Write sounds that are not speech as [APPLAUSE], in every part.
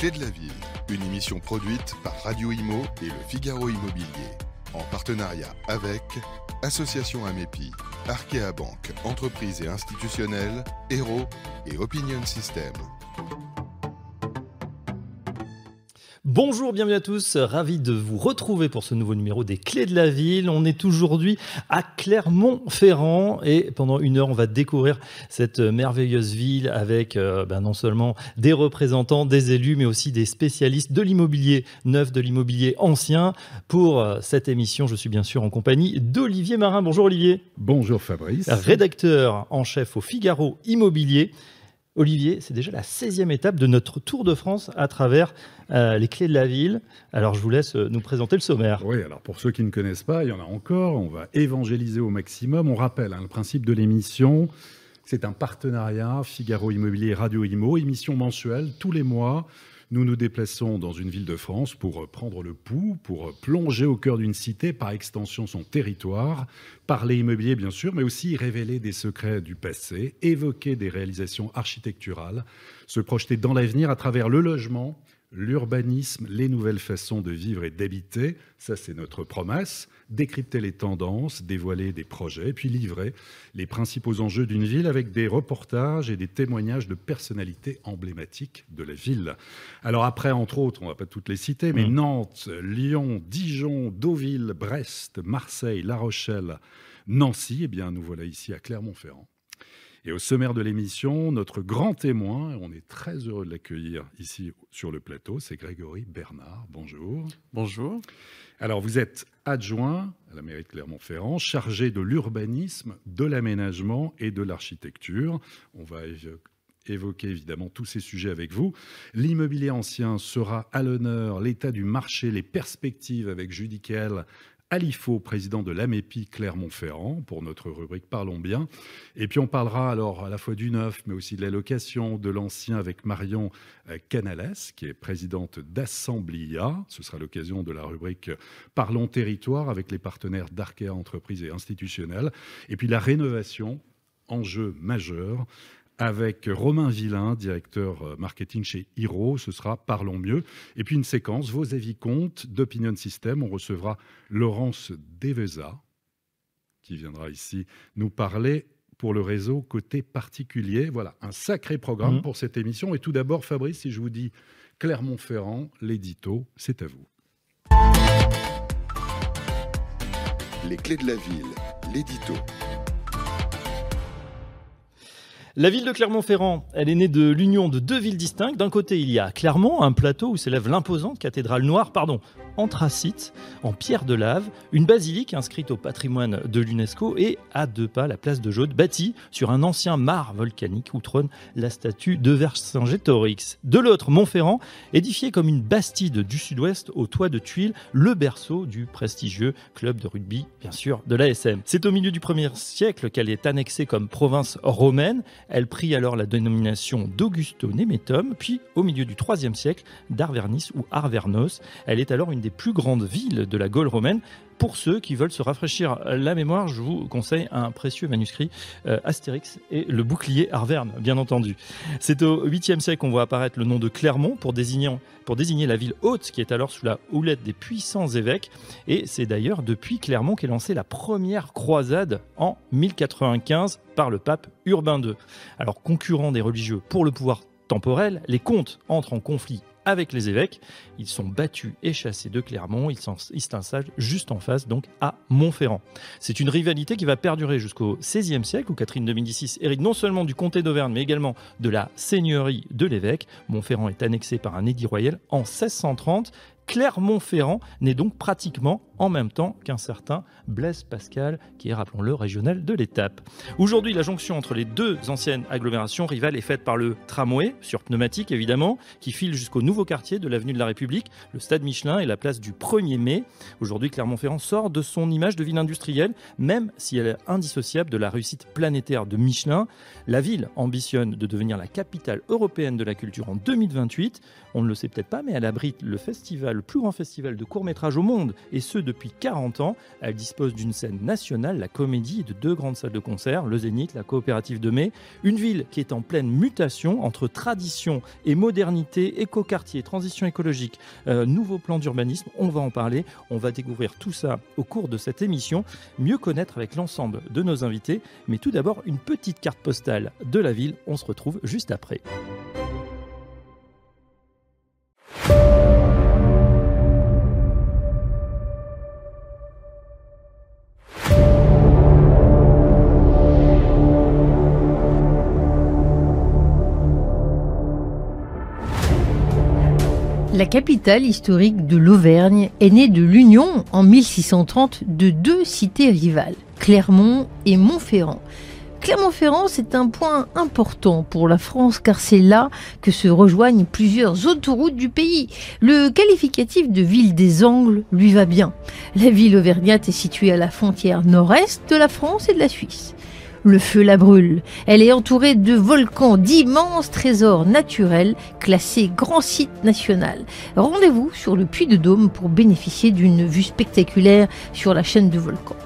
clés de la ville, une émission produite par Radio Imo et le Figaro Immobilier, en partenariat avec Association Amépi, Arkea Banque, entreprise et institutionnelle, Hero et Opinion System. Bonjour, bienvenue à tous, ravi de vous retrouver pour ce nouveau numéro des Clés de la Ville. On est aujourd'hui à Clermont-Ferrand et pendant une heure on va découvrir cette merveilleuse ville avec euh, ben, non seulement des représentants, des élus, mais aussi des spécialistes de l'immobilier neuf, de l'immobilier ancien. Pour euh, cette émission, je suis bien sûr en compagnie d'Olivier Marin. Bonjour Olivier. Bonjour Fabrice. Rédacteur en chef au Figaro Immobilier. Olivier, c'est déjà la 16e étape de notre Tour de France à travers euh, les clés de la ville. Alors je vous laisse euh, nous présenter le sommaire. Oui, alors pour ceux qui ne connaissent pas, il y en a encore, on va évangéliser au maximum. On rappelle hein, le principe de l'émission, c'est un partenariat Figaro Immobilier Radio Imo, émission mensuelle tous les mois nous nous déplaçons dans une ville de France pour prendre le pouls, pour plonger au cœur d'une cité, par extension son territoire, parler immobilier bien sûr, mais aussi révéler des secrets du passé, évoquer des réalisations architecturales, se projeter dans l'avenir à travers le logement, l'urbanisme, les nouvelles façons de vivre et d'habiter, ça c'est notre promesse, décrypter les tendances, dévoiler des projets, et puis livrer les principaux enjeux d'une ville avec des reportages et des témoignages de personnalités emblématiques de la ville. Alors après, entre autres, on ne va pas toutes les citer, mais mmh. Nantes, Lyon, Dijon, Deauville, Brest, Marseille, La Rochelle, Nancy, eh bien nous voilà ici à Clermont-Ferrand. Et au sommaire de l'émission, notre grand témoin, on est très heureux de l'accueillir ici sur le plateau, c'est Grégory Bernard. Bonjour. Bonjour. Alors, vous êtes adjoint à la mairie de Clermont-Ferrand, chargé de l'urbanisme, de l'aménagement et de l'architecture. On va évoquer évidemment tous ces sujets avec vous. L'immobilier ancien sera à l'honneur, l'état du marché, les perspectives avec Judy Alifo, président de l'AMEPI Clermont-Ferrand, pour notre rubrique Parlons bien. Et puis on parlera alors à la fois du neuf, mais aussi de la location, de l'ancien avec Marion euh, Canales, qui est présidente d'Assemblia. Ce sera l'occasion de la rubrique Parlons territoire avec les partenaires d'Arkea Entreprises et Institutionnels. Et puis la rénovation, enjeu majeur avec Romain Villain, directeur euh, marketing chez Hiro. Ce sera Parlons mieux. Et puis une séquence, vos avis comptent d'Opinion System. On recevra Laurence Deveza, qui viendra ici nous parler pour le réseau côté particulier. Voilà, un sacré programme mmh. pour cette émission. Et tout d'abord, Fabrice, si je vous dis Clermont-Ferrand, l'édito, c'est à vous. Les clés de la ville, l'édito. La ville de Clermont-Ferrand, elle est née de l'union de deux villes distinctes. D'un côté, il y a Clermont, un plateau où s'élève l'imposante cathédrale noire, pardon, anthracite, en pierre de lave, une basilique inscrite au patrimoine de l'UNESCO et à deux pas la place de Jaude, bâtie sur un ancien mare volcanique où trône la statue de Vercingétorix. De l'autre, Montferrand, édifié comme une bastide du sud-ouest au toit de tuiles, le berceau du prestigieux club de rugby, bien sûr, de l'ASM. C'est au milieu du 1er siècle qu'elle est annexée comme province romaine. Elle prit alors la dénomination d'Augusto Nemetum, puis au milieu du IIIe siècle d'Arvernis ou Arvernos. Elle est alors une des plus grandes villes de la Gaule romaine. Pour ceux qui veulent se rafraîchir la mémoire, je vous conseille un précieux manuscrit euh, Astérix et le bouclier Arverne, bien entendu. C'est au 8e siècle qu'on voit apparaître le nom de Clermont pour désigner, la ville haute qui est alors sous la houlette des puissants évêques. Et c'est d'ailleurs depuis Clermont qu'est lancée la première croisade en 1095 par le pape Urbain II. Alors concurrent des religieux pour le pouvoir temporel, les comtes entrent en conflit avec les évêques. Ils sont battus et chassés de Clermont. Ils s'installent juste en face, donc à Montferrand. C'est une rivalité qui va perdurer jusqu'au XVIe siècle, où Catherine de Médicis hérite non seulement du comté d'Auvergne, mais également de la seigneurie de l'évêque. Montferrand est annexé par un édit royal en 1630 Clermont-Ferrand n'est donc pratiquement en même temps qu'un certain Blaise Pascal, qui est, rappelons-le, régional de l'étape. Aujourd'hui, la jonction entre les deux anciennes agglomérations rivales est faite par le tramway, sur pneumatique évidemment, qui file jusqu'au nouveau quartier de l'avenue de la République, le stade Michelin et la place du 1er mai. Aujourd'hui, Clermont-Ferrand sort de son image de ville industrielle, même si elle est indissociable de la réussite planétaire de Michelin. La ville ambitionne de devenir la capitale européenne de la culture en 2028. On ne le sait peut-être pas, mais elle abrite le festival, le plus grand festival de court métrage au monde, et ce depuis 40 ans. Elle dispose d'une scène nationale, la comédie, de deux grandes salles de concert, le Zénith, la coopérative de mai. Une ville qui est en pleine mutation entre tradition et modernité, écoquartier, transition écologique, euh, nouveau plan d'urbanisme. On va en parler, on va découvrir tout ça au cours de cette émission, mieux connaître avec l'ensemble de nos invités. Mais tout d'abord, une petite carte postale de la ville. On se retrouve juste après. La capitale historique de l'Auvergne est née de l'union en 1630 de deux cités rivales, Clermont et Montferrand. Clermont-Ferrand, c'est un point important pour la France car c'est là que se rejoignent plusieurs autoroutes du pays. Le qualificatif de ville des angles lui va bien. La ville auvergnate est située à la frontière nord-est de la France et de la Suisse. Le feu la brûle. Elle est entourée de volcans, d'immenses trésors naturels classés grand site national. Rendez-vous sur le Puy de Dôme pour bénéficier d'une vue spectaculaire sur la chaîne de volcans.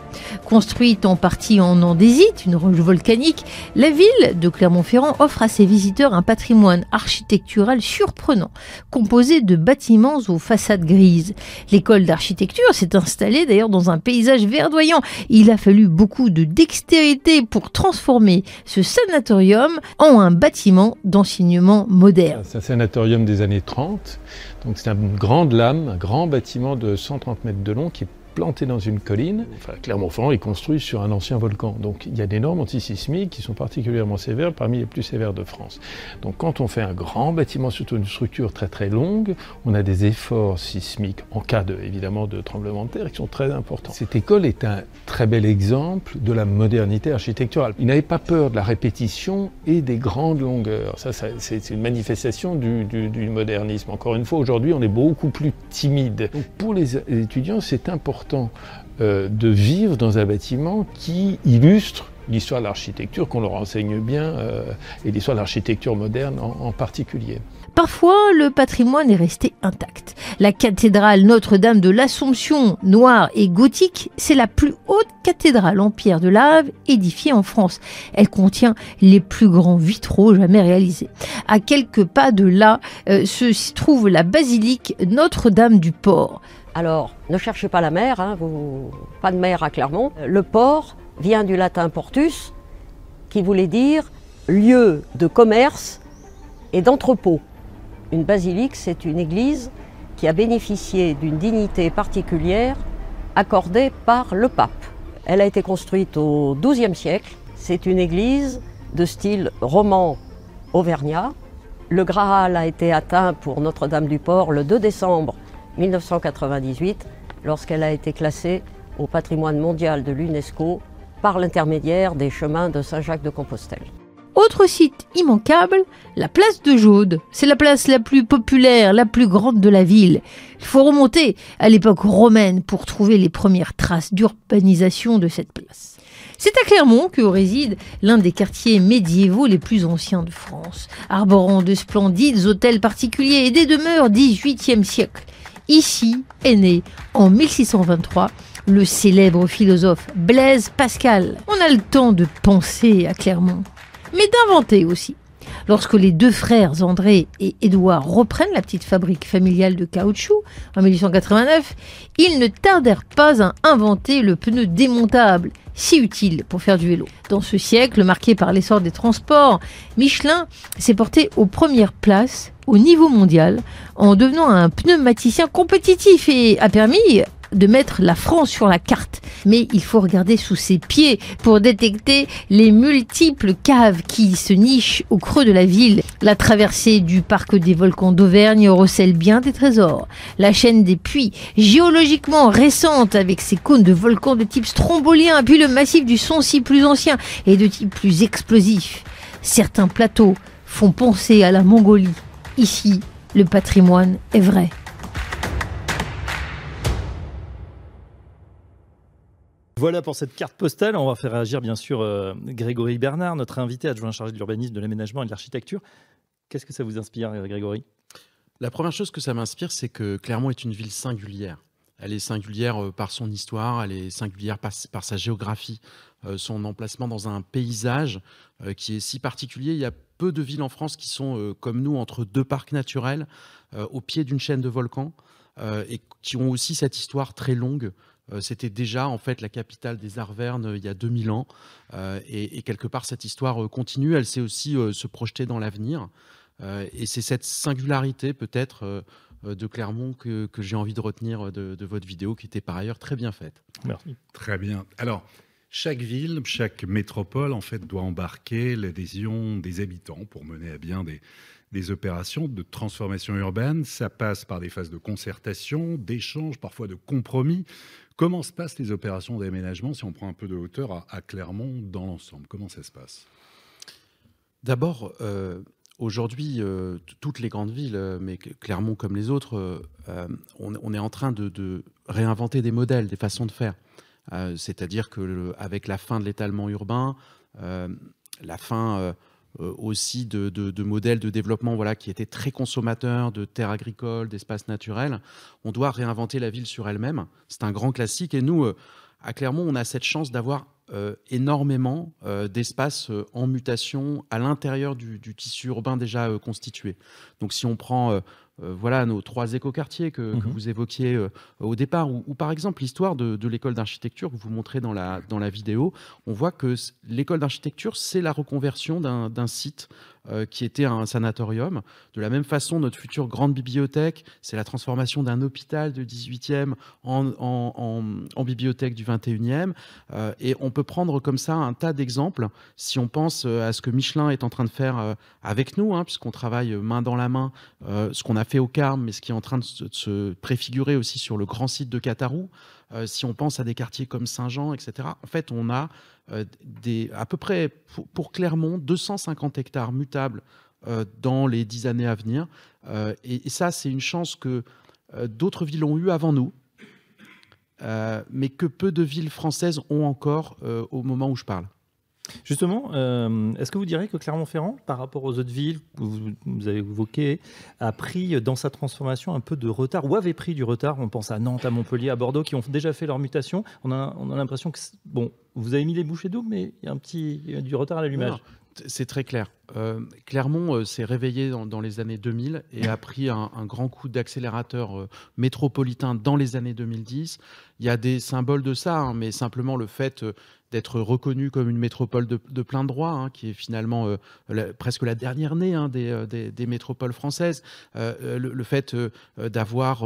Construite en partie en andésite, une roche volcanique, la ville de Clermont-Ferrand offre à ses visiteurs un patrimoine architectural surprenant, composé de bâtiments aux façades grises. L'école d'architecture s'est installée d'ailleurs dans un paysage verdoyant. Il a fallu beaucoup de dextérité pour transformer ce sanatorium en un bâtiment d'enseignement moderne. C'est un sanatorium des années 30, donc c'est une grande lame, un grand bâtiment de 130 mètres de long qui est planté dans une colline. Clermont-Ferrand est construit sur un ancien volcan. Donc il y a des normes antisismiques qui sont particulièrement sévères, parmi les plus sévères de France. Donc quand on fait un grand bâtiment, surtout une structure très très longue, on a des efforts sismiques en cas de, évidemment de tremblement de terre qui sont très importants. Cette école est un très bel exemple de la modernité architecturale. Il n'avait pas peur de la répétition et des grandes longueurs. Ça, c'est une manifestation du, du modernisme. Encore une fois, aujourd'hui, on est beaucoup plus timide. Pour les étudiants, c'est important euh, de vivre dans un bâtiment qui illustre l'histoire de l'architecture, qu'on leur enseigne bien, euh, et l'histoire de l'architecture moderne en, particulier. Parfois, le patrimoine est resté intact. La cathédrale Notre-Dame de l'Assomption, noire et gothique, c'est la plus haute cathédrale en pierre de lave édifiée en France. Elle contient les plus grands vitraux jamais réalisés. À quelques pas de là euh, se trouve la basilique Notre-Dame du Port. Alors, ne cherchez pas la mer, hein, pas de mer à Clermont. Le port vient du latin portus, qui voulait dire lieu de commerce et d'entrepôt. Une basilique, c'est une église qui a bénéficié d'une dignité particulière accordée par le pape. Elle a été construite au XIIe siècle. C'est une église de style roman auvergnat. Le Graal a été atteint pour Notre-Dame du Port le 2 décembre 1998 lorsqu'elle a été classée au patrimoine mondial de l'UNESCO par l'intermédiaire des chemins de Saint-Jacques de Compostelle. Autre site immanquable, la place de Jaude. C'est la place la plus populaire, la plus grande de la ville. Il faut remonter à l'époque romaine pour trouver les premières traces d'urbanisation de cette place. C'est à Clermont que réside l'un des quartiers médiévaux les plus anciens de France, arborant de splendides hôtels particuliers et des demeures 18e siècle. Ici est né, en 1623, le célèbre philosophe Blaise Pascal. On a le temps de penser à Clermont, mais d'inventer aussi. Lorsque les deux frères André et Édouard reprennent la petite fabrique familiale de caoutchouc en 1889, ils ne tardèrent pas à inventer le pneu démontable, si utile pour faire du vélo. Dans ce siècle marqué par l'essor des transports, Michelin s'est porté aux premières places au niveau mondial en devenant un pneumaticien compétitif et a permis de mettre la France sur la carte. Mais il faut regarder sous ses pieds pour détecter les multiples caves qui se nichent au creux de la ville. La traversée du parc des volcans d'Auvergne recèle bien des trésors. La chaîne des puits, géologiquement récente avec ses cônes de volcans de type strombolien, puis le massif du Soncy plus ancien et de type plus explosif. Certains plateaux font penser à la Mongolie. Ici, le patrimoine est vrai. Voilà pour cette carte postale. On va faire réagir bien sûr euh, Grégory Bernard, notre invité adjoint chargé de l'urbanisme, de l'aménagement et de l'architecture. Qu'est-ce que ça vous inspire, Grégory? La première chose que ça m'inspire, c'est que Clermont est une ville singulière. Elle est singulière par son histoire, elle est singulière par, sa géographie, son emplacement dans un paysage qui est si particulier. Il y a peu de villes en France qui sont comme nous entre deux parcs naturels, au pied d'une chaîne de volcans, et qui ont aussi cette histoire très longue euh, c'était déjà en fait la capitale des Arvernes euh, il y a 2000 ans. Euh, et, quelque part, cette histoire continue. Elle sait aussi se projeter dans l'avenir. et c'est cette singularité peut-être de Clermont que, j'ai envie de retenir de, de, votre vidéo, qui était par ailleurs très bien faite. Merci. Très bien. Alors, chaque ville, chaque métropole, en fait, doit embarquer l'adhésion des habitants pour mener à bien des, opérations de transformation urbaine. Ça passe par des phases de concertation, d'échange, parfois de compromis. Comment se passent les opérations d'aménagement si on prend un peu de hauteur à, Clermont dans l'ensemble? Comment ça se passe? D'abord, euh, aujourd'hui, euh, toutes les grandes villes, euh, mais Clermont comme les autres, on, est en train de, réinventer des modèles, des façons de faire. C'est-à-dire qu'avec la fin de l'étalement urbain, la fin euh, aussi de, modèles de développement voilà, qui étaient très consommateurs de terres agricoles, d'espaces naturels. On doit réinventer la ville sur elle-même. C'est un grand classique. Et nous, euh, à Clermont, on a cette chance d'avoir euh, énormément d'espaces en mutation à l'intérieur du, du, tissu urbain déjà constitué. Donc si on prend euh, voilà nos trois écoquartiers que, que mhm. vous évoquiez euh, au départ, ou, par exemple l'histoire de, l'école d'architecture que vous montrez dans la, dans la vidéo, on voit que l'école d'architecture, c'est la reconversion d'un site euh, qui était un sanatorium. De la même façon, notre future grande bibliothèque, c'est la transformation d'un hôpital de 18e en, bibliothèque du 21e. Euh, et on peut prendre comme ça un tas d'exemples si on pense euh, à ce que Michelin est en train de faire avec nous, hein, puisqu'on travaille main dans la main, ce qu'on a fait au Carme, mais ce qui est en train de se, préfigurer aussi sur le grand site de Catarou. si on pense à des quartiers comme Saint-Jean, etc., en fait, on a des, à peu près pour, Clermont 250 hectares mutables euh, dans les dix années à venir. Euh, et, ça, c'est une chance que d'autres villes ont eu avant nous. mais que peu de villes françaises ont encore au moment où je parle. Justement, est-ce que vous direz que Clermont-Ferrand, par rapport aux autres villes que vous, avez évoquées, a pris dans sa transformation un peu de retard ou avait pris du retard? On pense à Nantes, à Montpellier, à Bordeaux, qui ont déjà fait leur mutation. On a, on a l'impression que bon, vous avez mis les bouchées doubles, mais il y a un petit du retard à l'allumage. C'est très clair. Euh, Clermont euh, s'est réveillé dans, les années 2000 et a pris un, grand coup d'accélérateur euh, métropolitain dans les années 2010. Il y a des symboles de ça, hein, mais simplement le fait d'être reconnu comme une métropole de, plein droit, hein, qui est finalement presque la dernière née hein, des, métropoles françaises. le, fait d'avoir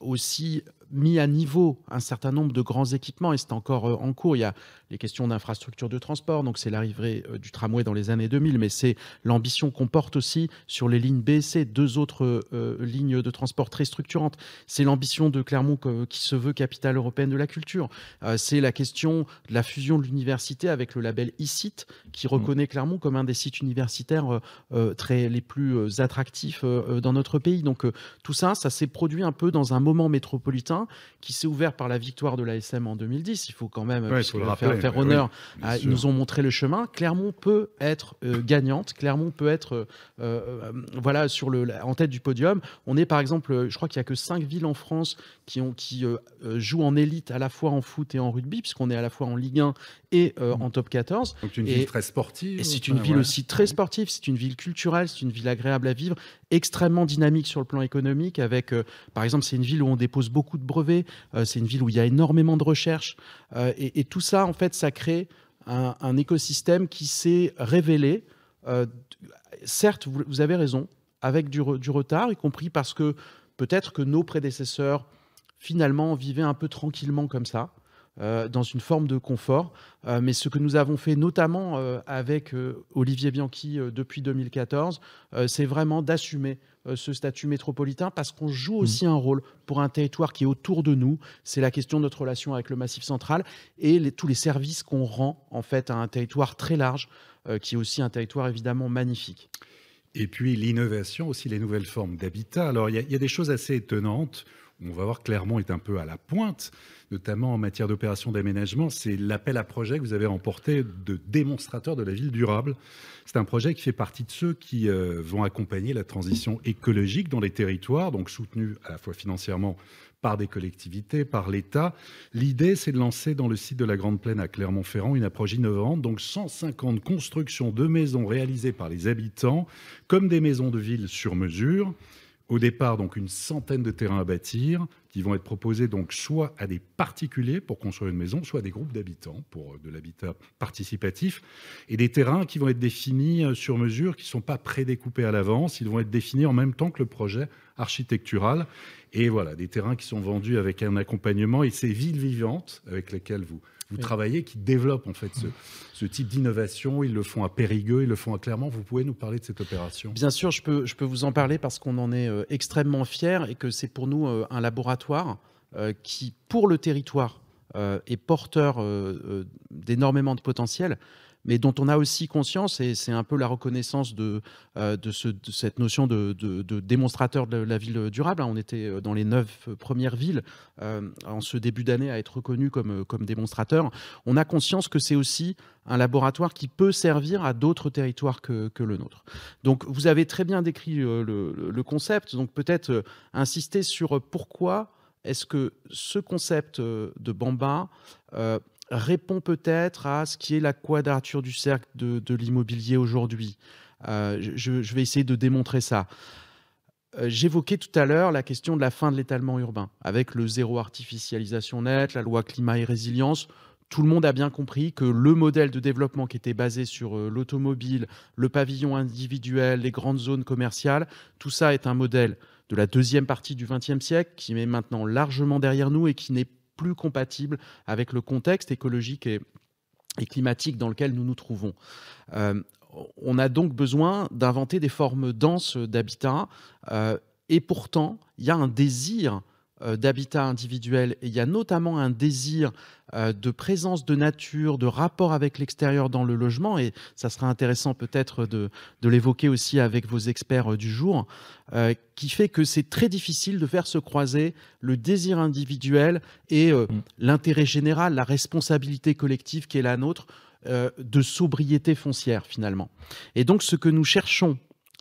aussi mis à niveau un certain nombre de grands équipements et c'est encore en cours. Il y a les questions d'infrastructure de transport, donc c'est l'arrivée du tramway dans les années 2000, mais c'est l'ambition qu'on porte aussi sur les lignes B et C, deux autres euh, lignes de transport très structurantes. C'est l'ambition de Clermont qui se veut capitale européenne de la culture. Euh, c'est la question de la fusion de l'université avec le label e-site qui reconnaît Clermont comme un des sites universitaires euh, très les plus attractifs dans notre pays. Donc tout ça, ça s'est produit un peu dans un moment métropolitain qui s'est ouvert par la victoire de l'ASM en 2010. Il faut quand même faire, honneur. ils nous ont montré le chemin. Clermont peut être gagnante. Clermont peut être euh, euh, voilà, sur le, en tête du podium. On est par exemple, je crois qu'il n'y a que cinq villes en France qui, ont, qui euh, jouent en élite à la fois en foot et en rugby, puisqu'on est à la fois en Ligue 1 et mmh. en top 14. Donc une ville très sportive. Et c'est une ville aussi très sportive, c'est une ville culturelle, c'est une ville agréable à vivre, extrêmement dynamique sur le plan économique, avec, par exemple, c'est une ville où on dépose beaucoup de brevets, c'est une ville où il y a énormément de recherche, et, et, tout ça, en fait, ça crée un, un écosystème qui s'est révélé euh, certes, vous, avez raison, avec du, retard, y compris parce que peut-être que nos prédécesseurs, finalement, vivaient un peu tranquillement comme ça. Euh, dans une forme de confort. Euh, mais ce que nous avons fait notamment avec Olivier Bianchi depuis 2014, c'est vraiment d'assumer ce statut métropolitain parce qu'on joue mmh. aussi un rôle pour un territoire qui est autour de nous. C'est la question de notre relation avec le Massif central et tous les services qu'on rend en fait à un territoire très large. Euh, qui est aussi un territoire évidemment magnifique. Et puis l'innovation, aussi les nouvelles formes d'habitat. Alors il y, a des choses assez étonnantes. On va voir Clermont est un peu à la pointe, notamment en matière d'opération d'aménagement. C'est l'appel à projet que vous avez remporté de démonstrateur de la ville durable. C'est un projet qui fait partie de ceux qui euh, vont accompagner la transition écologique dans les territoires, donc soutenu à la fois financièrement par des collectivités, par l'État. L'idée, c'est de lancer dans le site de la Grande Plaine à Clermont-Ferrand une approche innovante, donc 150 constructions de maisons réalisées par les habitants, comme des maisons de ville sur mesure. Au départ, donc une centaine de terrains à bâtir qui vont être proposés donc soit à des particuliers pour construire une maison, soit à des groupes d'habitants pour de l'habitat participatif, et des terrains qui vont être définis euh, sur mesure, qui ne sont pas prédécoupés à l'avance, ils vont être définis en même temps que le projet architectural, et voilà, des terrains qui sont vendus avec un accompagnement. Et ces villes vivantes avec lesquelles vous vous travaillez, qui développent en fait ce, type d'innovation. Ils le font à Périgueux, ils le font à Clermont. Vous pouvez nous parler de cette opération? Bien sûr, je peux, je peux vous en parler parce qu'on en est euh, extrêmement fiers et que c'est pour nous euh, un laboratoire euh, qui, pour le territoire, est porteur d'énormément de potentiel mais dont on a aussi conscience, et c'est un peu la reconnaissance de, euh, cette notion de, démonstrateur de la ville durable. Hein. On était euh, dans les neuf premières villes euh, en ce début d'année à être reconnus comme, comme démonstrateur. On a conscience que c'est aussi un laboratoire qui peut servir à d'autres territoires que, le nôtre. Donc vous avez très bien décrit le concept, donc peut-être insister sur pourquoi est-ce que ce concept de Bamba répond peut-être à ce qui est la quadrature du cercle de, l'immobilier aujourd'hui. Euh, je, vais essayer de démontrer ça. Euh, j'évoquais tout à l'heure la question de la fin de l'étalement urbain, avec le zéro artificialisation nette, la loi climat et résilience. Tout le monde a bien compris que le modèle de développement qui était basé sur euh, l'automobile, le pavillon individuel, les grandes zones commerciales, tout ça est un modèle de la deuxième partie du XXe siècle qui est maintenant largement derrière nous et qui n'est plus compatible avec le contexte écologique et, climatique dans lequel nous nous trouvons. Euh, on a donc besoin d'inventer des formes denses d'habitat euh, et pourtant, il y a un désir d'habitat individuel et il y a notamment un désir euh, de présence de nature, de rapport avec l'extérieur dans le logement et ça sera intéressant peut-être de, l'évoquer aussi avec vos experts euh, du jour, qui fait que c'est très difficile de faire se croiser le désir individuel et mm. l'intérêt général, la responsabilité collective qui est la nôtre de sobriété foncière finalement. Et donc ce que nous cherchons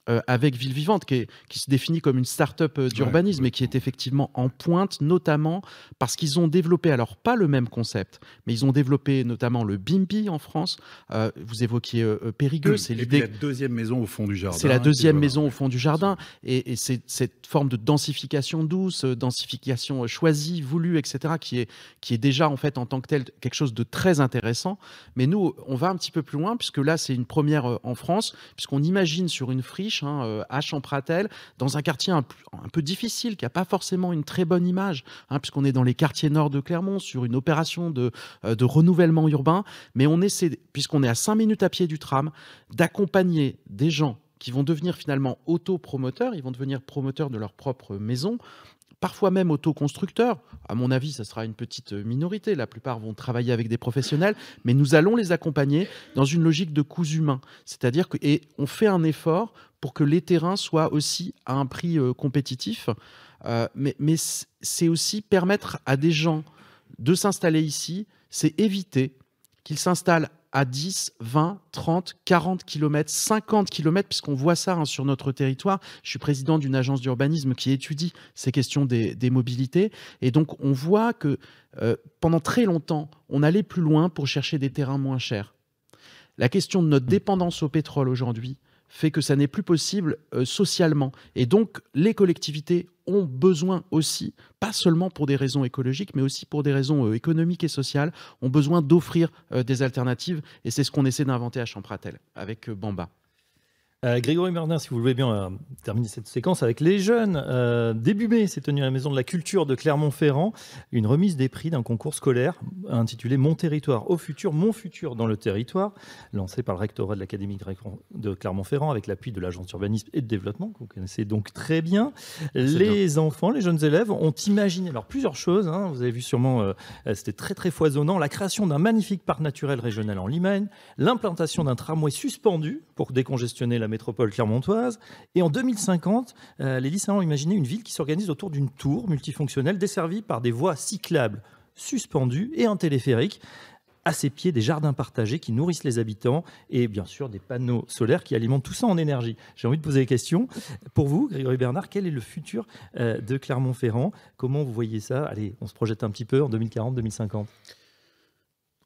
euh, avec Ville Vivante, qui, se définit comme une start-up euh, d'urbanisme et qui est effectivement en pointe, notamment parce qu'ils ont développé, alors pas le même concept, mais ils ont développé notamment le BIMPI en France. Euh, vous évoquiez Périgueux, c'est l'idée. la deuxième maison au fond du jardin. C'est la deuxième maison au fond du jardin. Et, c'est cette forme de densification douce, densification choisie, voulue, etc., qui est, qui est déjà en fait en tant que telle quelque chose de très intéressant. Mais nous, on va un petit peu plus loin, puisque là, c'est une première en France, puisqu'on imagine sur une friche hein, euh, à Champratel, dans un quartier un, peu difficile, qui n'a pas forcément une très bonne image, hein, puisqu'on est dans les quartiers nord de Clermont, sur une opération de, euh, de renouvellement urbain. Mais on essaie, puisqu'on est à 5 minutes à pied du tram, d'accompagner des gens qui vont devenir finalement autopromoteurs, ils vont devenir promoteurs de leur propre maison, parfois même autoconstructeurs. À mon avis, ça sera une petite minorité. La plupart vont travailler avec des professionnels, mais nous allons les accompagner dans une logique de coûts humains. C'est-à-dire que, et on fait un effort pour que les terrains soient aussi à un prix euh, compétitif. Euh, mais c'est aussi permettre à des gens de s'installer ici, c'est éviter qu'ils s'installent à 10, 20, 30, 40 km, 50 km, puisqu'on voit ça hein, sur notre territoire. Je suis président d'une agence d'urbanisme qui étudie ces questions des, mobilités. Et donc, on voit que euh, pendant très longtemps, on allait plus loin pour chercher des terrains moins chers. La question de notre dépendance au pétrole aujourd'hui, fait que ça n'est plus possible euh, socialement. Et donc, les collectivités ont besoin aussi, pas seulement pour des raisons écologiques, mais aussi pour des raisons euh, économiques et sociales, ont besoin d'offrir euh, des alternatives. Et c'est ce qu'on essaie d'inventer à Champratel avec Bamba. Euh, Grégory Bernard, si vous voulez bien euh, terminer cette séquence avec les jeunes. Euh, début mai s'est tenue à la Maison de la Culture de Clermont-Ferrand une remise des prix d'un concours scolaire intitulé Mon territoire au futur, mon futur dans le territoire, lancé par le rectorat de l'Académie de Clermont-Ferrand avec l'appui de l'Agence d'urbanisme et de développement, que vous connaissez donc très bien. Les enfants, les jeunes élèves ont imaginé alors plusieurs choses. Hein. vous avez vu sûrement, c'était très très foisonnant, la création d'un magnifique parc naturel régional en Limagne, l'implantation d'un tramway suspendu pour décongestionner la métropole clermontoise. Et en 2050, les lycéens ont imaginé une ville qui s'organise autour d'une tour multifonctionnelle desservie par des voies cyclables suspendues et un téléphérique à ses pieds des jardins partagés qui nourrissent les habitants et bien sûr des panneaux solaires qui alimentent tout ça en énergie. J'ai envie de poser des questions. Pour vous, Grégory Bernard, quel est le futur euh, de Clermont-Ferrand? Comment vous voyez ça? Allez, on se projette un petit peu en 2040-2050.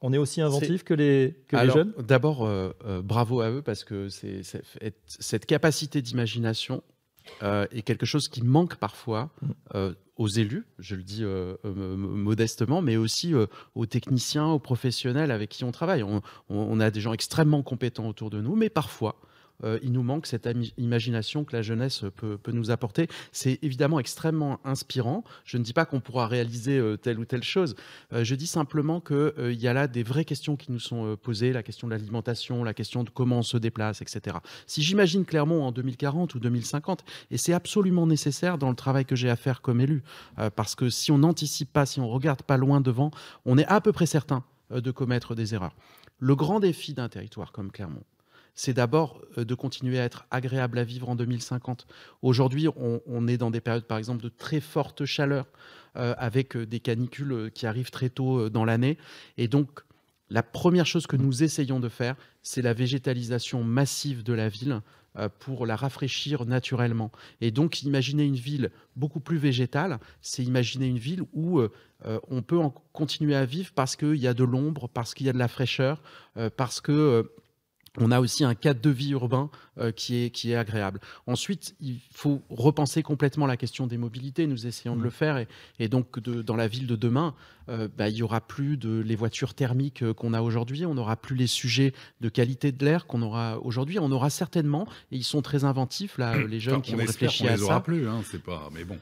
On est aussi inventif que les, jeunes? D'abord, euh, euh, bravo à eux parce que c'est cette capacité d'imagination est quelque chose qui manque parfois mm aux élus, je le dis euh, euh, modestement, mais aussi euh, aux techniciens, aux professionnels avec qui on travaille. on, a des gens extrêmement compétents autour de nous, mais parfois, euh, il nous manque cette imagination que la jeunesse peut, nous apporter. C'est évidemment extrêmement inspirant. Je ne dis pas qu'on pourra réaliser euh, telle ou telle chose. Euh, je dis simplement qu'il y a là des vraies questions qui nous sont posées, la question de l'alimentation, la question de comment on se déplace, etc. Si j'imagine Clermont en 2040 ou 2050, et c'est absolument nécessaire dans le travail que j'ai à faire comme élu, parce que si on n'anticipe pas, si on regarde pas loin devant, on est à peu près certain de commettre des erreurs. Le grand défi d'un territoire comme Clermont, c'est d'abord euh, de continuer à être agréable à vivre en 2050. Aujourd'hui, on, est dans des périodes, par exemple, de très forte chaleur, euh, avec euh, des canicules qui arrivent très tôt dans l'année. Et donc, la première chose que nous essayons de faire, c'est la végétalisation massive de la ville pour la rafraîchir naturellement. Et donc, imaginer une ville beaucoup plus végétale, c'est imaginer une ville où on peut en continuer à vivre parce qu'il y a de l'ombre, parce qu'il y a de la fraîcheur, parce que on a aussi un cadre de vie urbain euh, qui, est, qui est agréable. Ensuite, il faut repenser complètement la question des mobilités. Nous essayons de le mmh. faire. Et, donc, dans la ville de demain, euh, bah, il n'y aura plus de, les voitures thermiques euh, qu'on a aujourd'hui. On n'aura plus les sujets de qualité de l'air qu'on aura aujourd'hui. On aura certainement, et ils sont très inventifs, là, les jeunes qui ont réfléchi à ça. aura plus, hein, c'est pas. Mais bon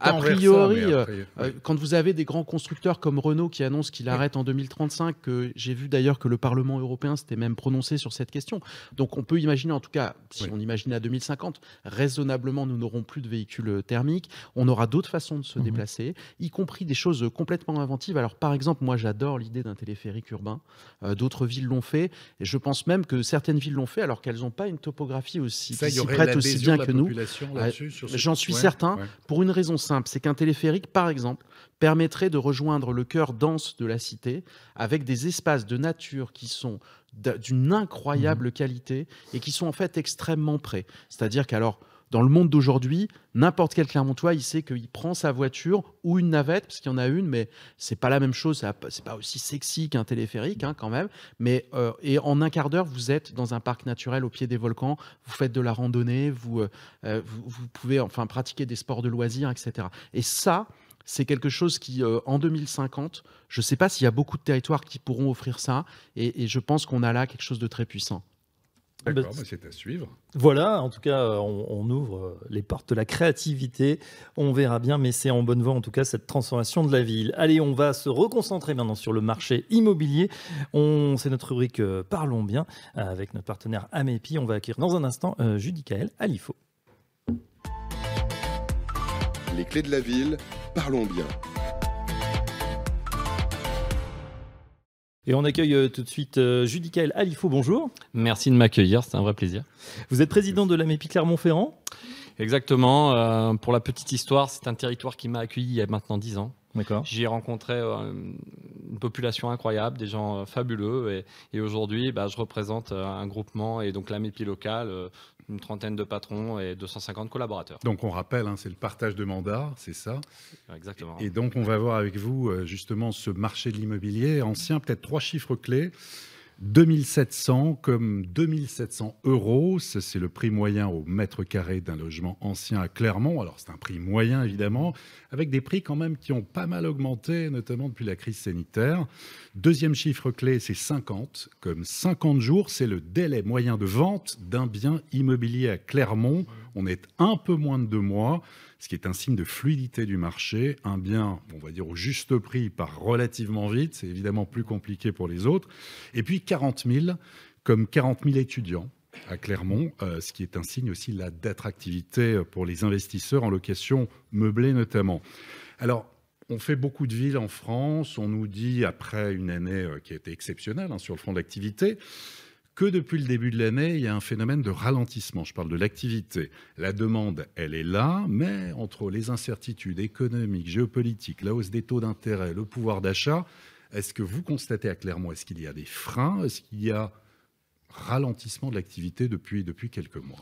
a priori, euh, euh, quand vous avez des grands constructeurs comme Renault qui annoncent qu'il arrête en 2035, que j'ai vu d'ailleurs que le Parlement européen s'était même prononcé sur cette question. Donc on peut imaginer, en tout cas, si on imagine à 2050, raisonnablement, nous n'aurons plus de véhicules euh, thermiques, on aura d'autres façons de se mhm. déplacer, y compris des choses complètement inventives. Alors par exemple, moi j'adore l'idée d'un téléphérique urbain. d'autres villes l'ont fait, et je pense même que certaines villes l'ont fait alors qu'elles n'ont pas une topographie aussi prête aussi bien que nous. J'en suis certain. Pour une raison simple, c'est qu'un téléphérique, par exemple, permettrait de rejoindre le cœur dense de la cité avec des espaces de nature qui sont d'une incroyable mmh. qualité et qui sont en fait extrêmement près. C'est-à-dire qu'alors, dans le monde d'aujourd'hui, n'importe quel Clermontois, il sait qu'il prend sa voiture ou une navette, parce qu'il y en a une, mais c'est pas la même chose, c'est pas aussi sexy qu'un téléphérique hein, quand même. Mais euh, et en un quart d'heure, vous êtes dans un parc naturel au pied des volcans, vous faites de la randonnée, vous, euh, euh, vous, pouvez enfin pratiquer des sports de loisirs, etc. Et ça, c'est quelque chose qui, en 2050, je ne sais pas s'il y a beaucoup de territoires qui pourront offrir ça, et je pense qu'on a là quelque chose de très puissant. D'accord, bah, c'est à suivre. Voilà, en tout cas, on, ouvre euh, les portes de la créativité. On verra bien, mais c'est en bonne voie, en tout cas, cette transformation de la ville. Allez, on va se reconcentrer maintenant sur le marché immobilier. C'est notre rubrique euh, Parlons bien avec notre partenaire Amepi. On va accueillir dans un instant euh, Judicaël Alifo. Les clés de la ville, Parlons bien. Et on accueille euh, tout de suite euh, Judicaël Alifo, bonjour. Merci de m'accueillir, c'est un vrai plaisir. Vous êtes président de la MEPI Clermont-Ferrand Exactement. Euh, pour la petite histoire, c'est un territoire qui m'a accueilli il y a maintenant 10 ans. D'accord. J'y ai rencontré une population incroyable, des gens fabuleux. Et, aujourd'hui, bah, je représente un groupement et donc la MEPI locale une trentaine de patrons et 250 collaborateurs. Donc on rappelle, hein, c'est le partage de mandats, c'est ça Exactement. Et donc on va voir avec vous euh, justement ce marché de l'immobilier ancien, peut-être trois chiffres clés. 2700 comme 2700 euros, c'est le prix moyen au mètre carré d'un logement ancien à Clermont. Alors c'est un prix moyen évidemment, avec des prix quand même qui ont pas mal augmenté, notamment depuis la crise sanitaire. Deuxième chiffre clé, c'est 50. Comme 50 jours, c'est le délai moyen de vente d'un bien immobilier à Clermont. On est un peu moins de deux mois ce qui est un signe de fluidité du marché. Un bien, on va dire au juste prix, part relativement vite, c'est évidemment plus compliqué pour les autres. Et puis 40 000, comme 40 000 étudiants à Clermont, euh, ce qui est un signe aussi d'attractivité pour les investisseurs en location meublée notamment. Alors, on fait beaucoup de villes en France. On nous dit, après une année euh, qui a été exceptionnelle hein, sur le front d'activité, que depuis le début de l'année, il y a un phénomène de ralentissement. Je parle de l'activité. La demande, elle est là, mais entre les incertitudes économiques, géopolitiques, la hausse des taux d'intérêt, le pouvoir d'achat, est-ce que vous constatez à Clermont, est-ce qu'il y a des freins? Est-ce qu'il y a ralentissement de l'activité depuis, depuis quelques mois?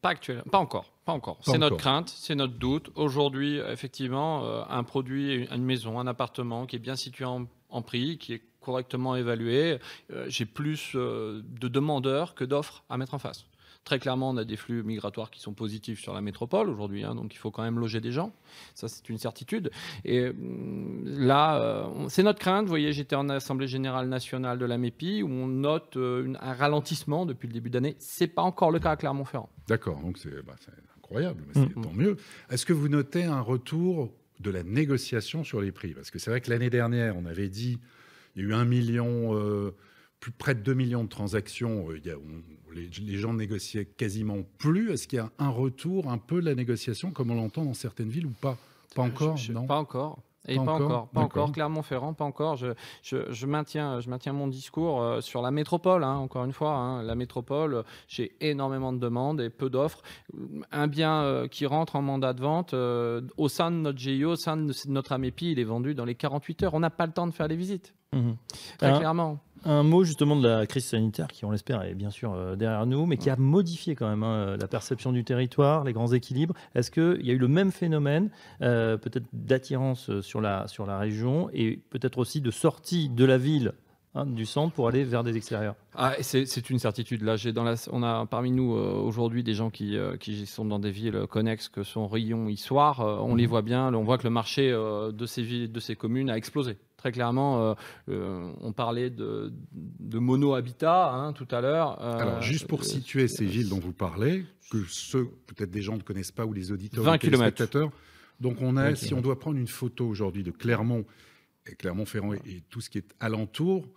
Pas actuellement, pas encore, pas encore. C'est notre crainte, c'est notre doute. Aujourd'hui, effectivement, euh, un produit, une maison, un appartement qui est bien situé en, en prix, qui est correctement évalué, euh, j'ai plus euh, de demandeurs que d'offres à mettre en face. Très clairement, on a des flux migratoires qui sont positifs sur la métropole aujourd'hui, hein, donc il faut quand même loger des gens. Ça, c'est une certitude. Et hum, là, euh, c'est notre crainte. Vous voyez, j'étais en Assemblée Générale Nationale de la MEPI où on note un ralentissement depuis le début d'année. Ce n'est pas encore le cas à Clermont-Ferrand. D'accord, donc c'est bah, incroyable, mais c'est mm. tant mieux. Est-ce que vous notez un retour de la négociation sur les prix? Parce que c'est vrai que l'année dernière, on avait dit il y a eu un million, euh, plus près de 2 millions de transactions. Euh, il y a, les, gens négociaient quasiment plus. Est-ce qu'il y a un retour un peu de la négociation comme on l'entend dans certaines villes ou pas? Pas encore non? Pas encore. Et pas, encore, pas encore. Clermont-Ferrand, pas encore. Je, je, maintiens, je maintiens mon discours euh, sur la métropole. Hein, encore une fois, hein. la métropole, j'ai énormément de demandes et peu d'offres. Un bien qui rentre en mandat de vente au sein de notre GIO, au sein de notre AMEPI, il est vendu dans les 48 heures. On n'a pas le temps de faire les visites. Mhm. Très un, clairement. Un mot justement de la crise sanitaire qui, on l'espère, est bien sûr euh, derrière nous, mais qui a modifié quand même hein, la perception du territoire, les grands équilibres. Est-ce qu'il y a eu le même phénomène, euh, peut-être d'attirance euh, sur la, sur la région et peut-être aussi de sortie de la ville Hein, du centre pour aller vers des extérieurs. Ah, c'est une certitude. Là, dans la, on a parmi nous aujourd'hui des gens qui, qui, sont dans des villes connexes que sont Rion, Issoire. on les mhm. voit bien. On voit que le marché de ces villes, de ces communes a explosé. Très clairement, euh, euh, on parlait de, mono-habitat hein, tout à l'heure. Euh, Alors, juste pour situer ces villes dont vous parlez, que ceux, peut-être des gens ne connaissent pas ou les auditeurs 20 km. Donc, on a, si on doit prendre une photo aujourd'hui de Clermont, et Clermont-Ferrand et, tout ce qui est alentour,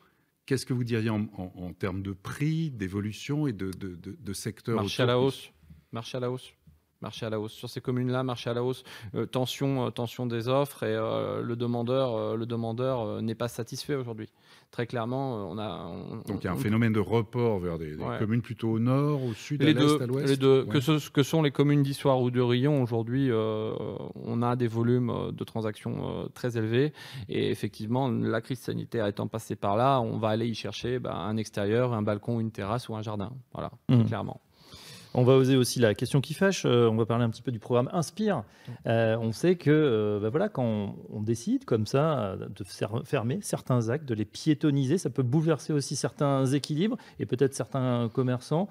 qu'est-ce que vous diriez en, termes de prix, d'évolution et de, de, de, secteur Marché à la hausse. Marché à la hausse marché à la hausse. Sur ces communes-là, marché à la hausse, euh, tension, euh, tension des offres et euh, le demandeur, le demandeur n'est pas satisfait aujourd'hui. Très clairement, on a. Donc il y a un phénomène de report vers des, communes plutôt au nord, au sud, les à l'est, à l'ouest. Les deux. Que, ce, que sont les communes d'Histoire ou de Rion aujourd'hui, on a des volumes de transactions très élevés et effectivement, la crise sanitaire étant passée par là, on va aller y chercher bah, un extérieur, un balcon, une terrasse ou un jardin. Voilà, mmh. clairement. On va oser aussi la question qui fâche. Euh, on va parler un petit peu du programme Inspire. Euh, on sait que euh, bah voilà, quand on, décide comme ça de fermer certains actes, de les piétoniser, ça peut bouleverser aussi certains équilibres et peut-être certains commerçants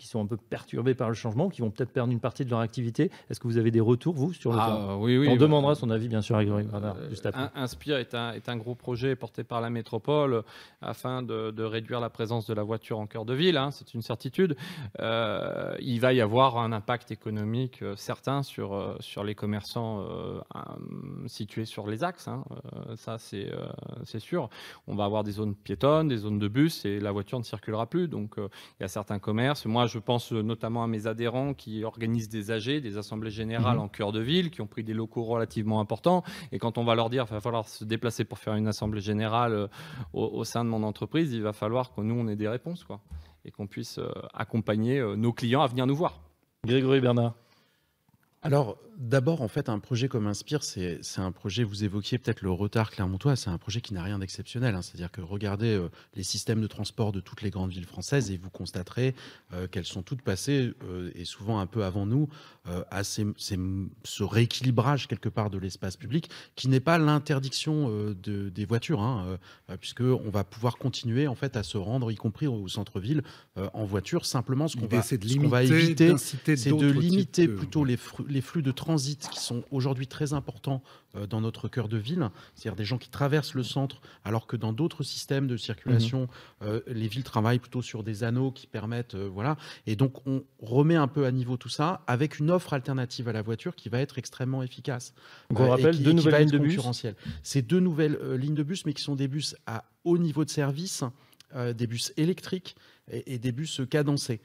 qui sont un peu perturbés par le changement, qui vont peut-être perdre une partie de leur activité. Est-ce que vous avez des retours, vous, sur le ah, Oui, oui. On demandera son avis, bien sûr, à Grégory juste après. Inspire est un, est un gros projet porté par la métropole afin de, réduire la présence de la voiture en cœur de ville. Hein, c'est une certitude. Euh, il va y avoir un impact économique euh, certain sur, euh, sur les commerçants situés sur les axes. Hein, ça, c'est sûr. On va avoir des zones piétonnes, des zones de bus et la voiture ne circulera plus. Donc, il y a certains commerces. Moi, je pense notamment à mes adhérents qui organisent des AG, des assemblées générales mhm. en cœur de ville, qui ont pris des locaux relativement importants. Et quand on va leur dire qu'il va falloir se déplacer pour faire une assemblée générale euh, au, sein de mon entreprise, il va falloir que nous, on ait des réponses. Quoi, et qu'on puisse euh, accompagner euh, nos clients à venir nous voir. Grégory Bernard. Alors, D'abord, en fait, un projet comme Inspire, c'est un projet, vous évoquiez peut-être le retard clermontois, c'est un projet qui n'a rien d'exceptionnel. Hein. C'est-à-dire que regardez euh, les systèmes de transport de toutes les grandes villes françaises et vous constaterez euh, qu'elles sont toutes passées, euh, et souvent un peu avant nous, à ce rééquilibrage quelque part de l'espace public, qui n'est pas l'interdiction de, des voitures, hein, puisqu'on va pouvoir continuer en fait à se rendre, y compris au centre-ville, en voiture. Simplement, ce qu'on va, va, éviter, c'est de limiter plutôt les, les flux de transport transit qui sont aujourd'hui très importants euh, dans notre cœur de ville, c'est-à-dire des gens qui traversent le centre, alors que dans d'autres systèmes de circulation, mhm. euh, les villes travaillent plutôt sur des anneaux qui permettent, euh, voilà. Et donc on remet un peu à niveau tout ça avec une offre alternative à la voiture qui va être extrêmement efficace. On rappelle deux nouvelles lignes de bus. C'est deux nouvelles lignes de bus, mais qui sont des bus à haut niveau de service. des bus électriques et, des bus cadencés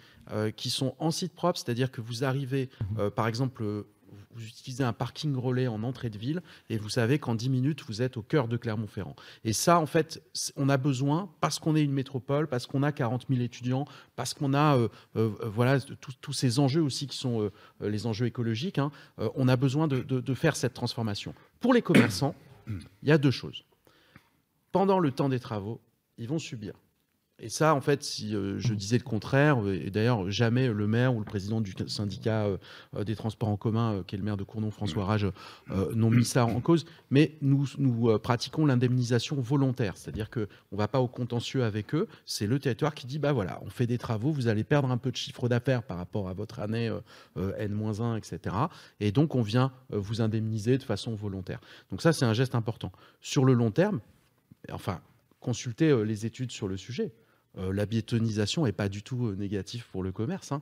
qui sont en site propre, c'est-à-dire que vous arrivez, mhm. par exemple, vous utilisez un parking relais en entrée de ville et vous savez qu'en 10 minutes, vous êtes au cœur de Clermont-Ferrand. Et ça, en fait, on a besoin, parce qu'on est une métropole, parce qu'on a 40 000 étudiants, parce qu'on a euh, euh, voilà, tous ces enjeux aussi qui sont les enjeux écologiques, hein, on a besoin de faire cette transformation. Pour les commerçants, il y a deux choses. Pendant le temps des travaux, ils vont subir et ça, en fait, si euh, je disais le contraire, euh, et d'ailleurs jamais le maire ou le président du syndicat euh, des transports en commun, qui est le maire de Cournon, François Rage, n'ont mis ça en cause, mais nous, nous pratiquons l'indemnisation volontaire, c'est-à-dire qu'on ne va pas au contentieux avec eux, c'est le territoire qui dit, bah voilà, on fait des travaux, vous allez perdre un peu de chiffre d'affaires par rapport à votre année N-1, etc. Et donc, on vient vous indemniser de façon volontaire. Donc ça, c'est un geste important. Sur le long terme, enfin, consultez les études sur le sujet. Euh, la biétonisation n'est pas du tout euh, négative pour le commerce. Hein.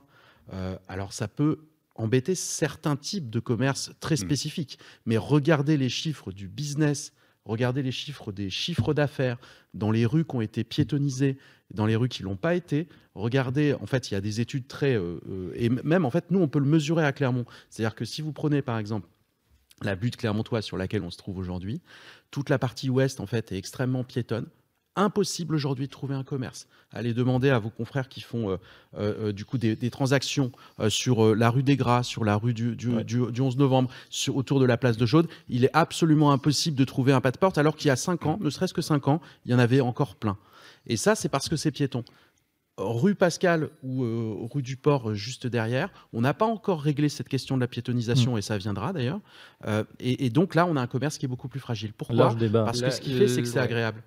Euh, alors ça peut embêter certains types de commerce très mmh. spécifiques, mais regardez les chiffres du business, regardez les chiffres des chiffres d'affaires dans les rues qui ont été piétonisées, dans les rues qui l'ont pas été. Regardez, en fait, il y a des études très et même en fait, nous on peut le mesurer à Clermont. C'est-à-dire que si vous prenez par exemple la butte clermontoise sur laquelle on se trouve aujourd'hui, toute la partie ouest en fait est extrêmement piétonne impossible aujourd'hui de trouver un commerce. Allez demander à vos confrères qui font euh, euh, du coup des, transactions euh, sur la rue des Gras, sur la rue du, 11 novembre, autour de la place de Jaude. Il est absolument impossible de trouver un pas de porte, alors qu'il y a 5 ans, ne serait-ce que 5 ans, il y en avait encore plein. Et ça, c'est parce que c'est piéton. Rue Pascal ou rue du Port juste derrière, on n'a pas encore réglé cette question de la piétonisation mm. et ça viendra d'ailleurs. Et, donc là, on a un commerce qui est beaucoup plus fragile. Pourquoi? Parce que ce qui fait, c'est que c'est agréable.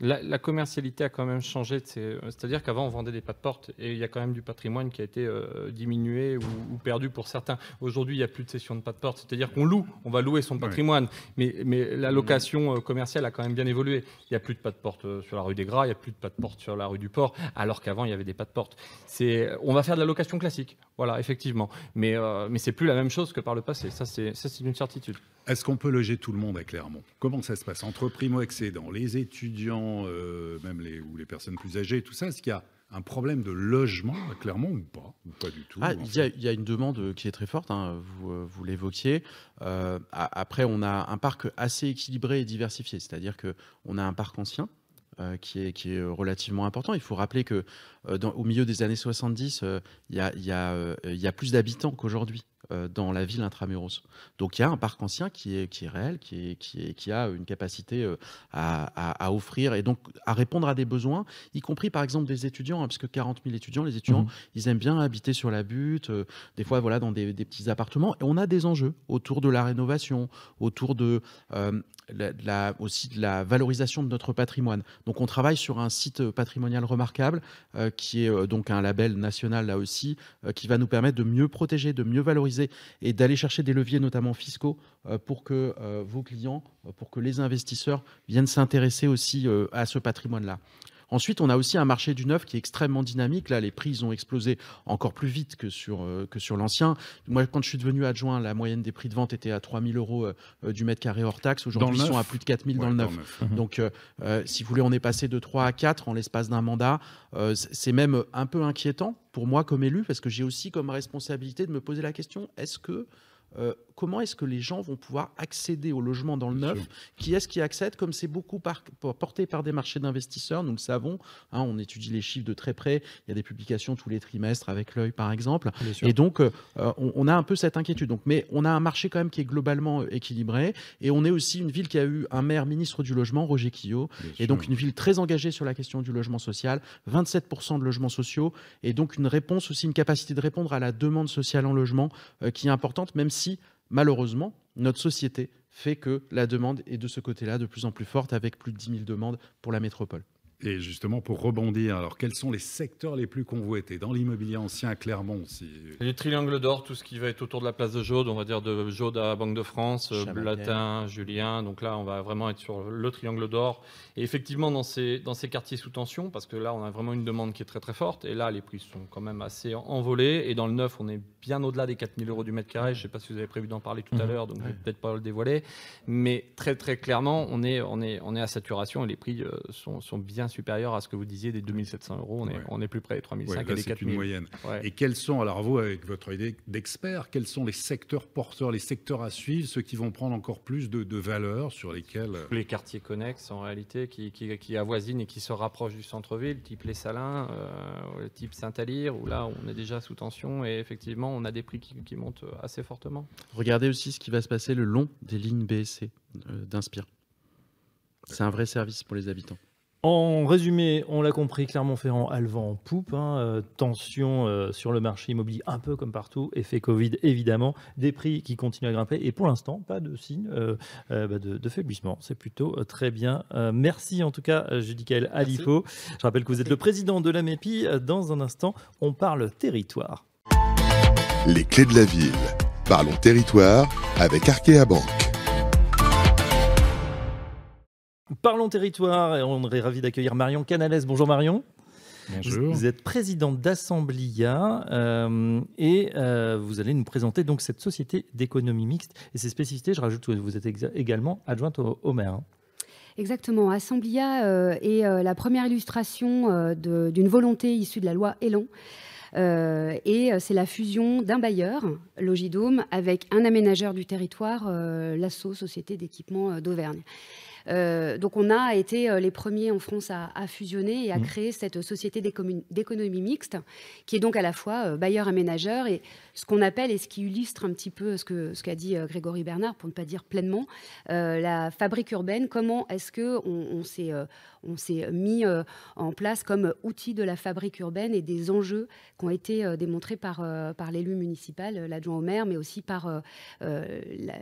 La, commercialité a quand même changé. C'est-à-dire qu'avant, on vendait des pas de porte et il y a quand même du patrimoine qui a été euh, diminué ou, perdu pour certains. Aujourd'hui, il n'y a plus de cession de pas de porte. C'est-à-dire qu'on loue, on va louer son patrimoine. Mais, mais, la location euh, commerciale a quand même bien évolué. Il n'y a plus de pas de porte euh, sur la rue des Gras, il n'y a plus de pas de porte sur la rue du Port, alors qu'avant, il y avait des pas de porte. On va faire de la location classique. Voilà, effectivement. Mais, mais c'est plus la même chose que par le passé. Ça, c'est une certitude. Est-ce qu'on peut loger tout le monde à Clermont? Comment ça se passe? Entre primo-excédents, les étudiants, euh, même les, ou les personnes plus âgées, tout ça, est-ce qu'il y a un problème de logement à Clermont ou pas Ou pas du tout ah, il, y a, une demande qui est très forte, hein, vous, euh, vous l'évoquiez. Euh, après, on a un parc assez équilibré et diversifié, c'est-à-dire qu'on a un parc ancien, qui, est, qui, est, relativement important. Il faut rappeler que au milieu des années 70, il y, a, y, a, plus d'habitants qu'aujourd'hui. Euh, dans la ville intramuros. Donc il y a un parc ancien qui est, qui est réel, qui, est, qui, est, qui a une capacité euh, à, offrir et donc à répondre à des besoins, y compris par exemple des étudiants, hein, parce que 40 000 étudiants, les étudiants, mmh. ils aiment bien habiter sur la butte, euh, des fois voilà dans des, petits appartements, et on a des enjeux autour de la rénovation, autour de la, aussi de la valorisation de notre patrimoine. Donc on travaille sur un site patrimonial remarquable qui est donc un label national là aussi, qui va nous permettre de mieux protéger, de mieux valoriser et d'aller chercher des leviers, notamment fiscaux, euh, pour que euh, vos clients, euh, pour que les investisseurs viennent s'intéresser aussi à ce patrimoine-là. Ensuite, on a aussi un marché du neuf qui est extrêmement dynamique. Là, les prix ont explosé encore plus vite que sur, que sur l'ancien. Moi, quand je suis devenu adjoint, la moyenne des prix de vente était à 3 000 euros du mètre carré hors taxe. Aujourd'hui, ils sont à plus de 4 000 dans le neuf. Donc, si vous voulez, on est passé de 3 à 4 en l'espace d'un mandat. c'est même un peu inquiétant pour moi comme élu, parce que j'ai aussi comme responsabilité de me poser la question, est-ce que euh, comment est-ce que les gens vont pouvoir accéder au logement dans le neuf Qui est-ce qui accède Comme c'est beaucoup porté par des marchés d'investisseurs, nous le savons, hein, on étudie les chiffres de très près, il y a des publications tous les trimestres avec l'œil par exemple, et donc euh, on, a un peu cette inquiétude. Donc, mais on a un marché quand même qui est globalement euh, équilibré, et on est aussi une ville qui a eu un maire ministre du logement, Roger Quillot, et donc une ville très engagée sur la question du logement social, 27% de logements sociaux, et donc une réponse aussi, une capacité de répondre à la demande sociale en logement qui est importante, même si malheureusement, notre société fait que la demande est de ce côté-là de plus en plus forte, avec plus de 10 000 demandes pour la métropole. Et justement, pour rebondir, alors quels sont les secteurs les plus convoités? Dans l'immobilier ancien à Clermont si... Les triangles d'or, tout ce qui va être autour de la place de Jaude, on va dire de Jaude à Banque de France, Blatin, Julien. Donc là, on va vraiment être sur le triangle d'or. Et effectivement, dans ces, dans ces quartiers sous tension, parce que là, on a vraiment une demande qui est très très forte. Et là, les prix sont quand même assez envolés. Et dans le neuf, on est bien au-delà des 4000 euros du mètre carré. Je ne sais pas si vous avez prévu d'en parler tout à mhm. l'heure, donc je ne vais peut-être pas le dévoiler. Mais très très clairement, on est, on est, on est à saturation et les prix euh, sont, sont bien bien supérieur à ce que vous disiez des 2700 euros. On est, on est plus près des 3500 ouais, et des 4000. C'est une moyenne. Et quels sont, alors vous, avec votre idée d'expert, quels sont les secteurs porteurs, les secteurs à suivre, ceux qui vont prendre encore plus de, de valeur sur lesquels... Les quartiers connexes, en réalité, qui, qui, qui, avoisinent et qui se rapprochent du centre-ville, type Les Salins, euh, type Saint-Alire, où là, on est déjà sous tension et effectivement, on a des prix qui, qui montent assez fortement. Regardez aussi ce qui va se passer le long des lignes B et C euh, d'Inspire. C'est un vrai service pour les habitants. En résumé, on l'a compris, Clermont-Ferrand a le vent en poupe. Hein, euh, tension euh, sur le marché immobilier, un peu comme partout. Effet Covid, évidemment. Des prix qui continuent à grimper. Et pour l'instant, pas de signe euh, bah de, de, faiblissement. C'est plutôt très bien. merci en tout cas, Judicaël Alifo. Je rappelle que vous êtes le président de la MEPI. Dans un instant, on parle territoire. Les clés de la ville. Parlons territoire avec Arkea Banque. Parlons territoire et on est ravi d'accueillir Marion Canales. Bonjour Marion. Bonjour. Vous êtes présidente d'Assemblia euh, et euh, vous allez nous présenter donc cette société d'économie mixte et ses spécificités. Je rajoute que vous êtes également adjointe au, au maire. Hein. Exactement. Assemblia euh, est la première illustration euh, d'une volonté issue de la loi Elan. Euh, et c'est la fusion d'un bailleur, Logidome, avec un aménageur du territoire, l'ASSO, Société d'équipement d'Auvergne. Euh, donc on a été euh, les premiers en France à, à fusionner et à mmh. créer cette société d'économie mixte, qui est donc à la fois euh, bailleur aménageur et ce qu'on appelle et ce qui illustre un petit peu ce qu'a ce qu'a dit Grégory Bernard, pour ne pas dire pleinement, la fabrique urbaine. Comment est-ce que on, on s'est mis en place comme outil de la fabrique urbaine et des enjeux qui ont été démontrés par, par l'élu municipal, l'adjoint au maire, mais aussi par la,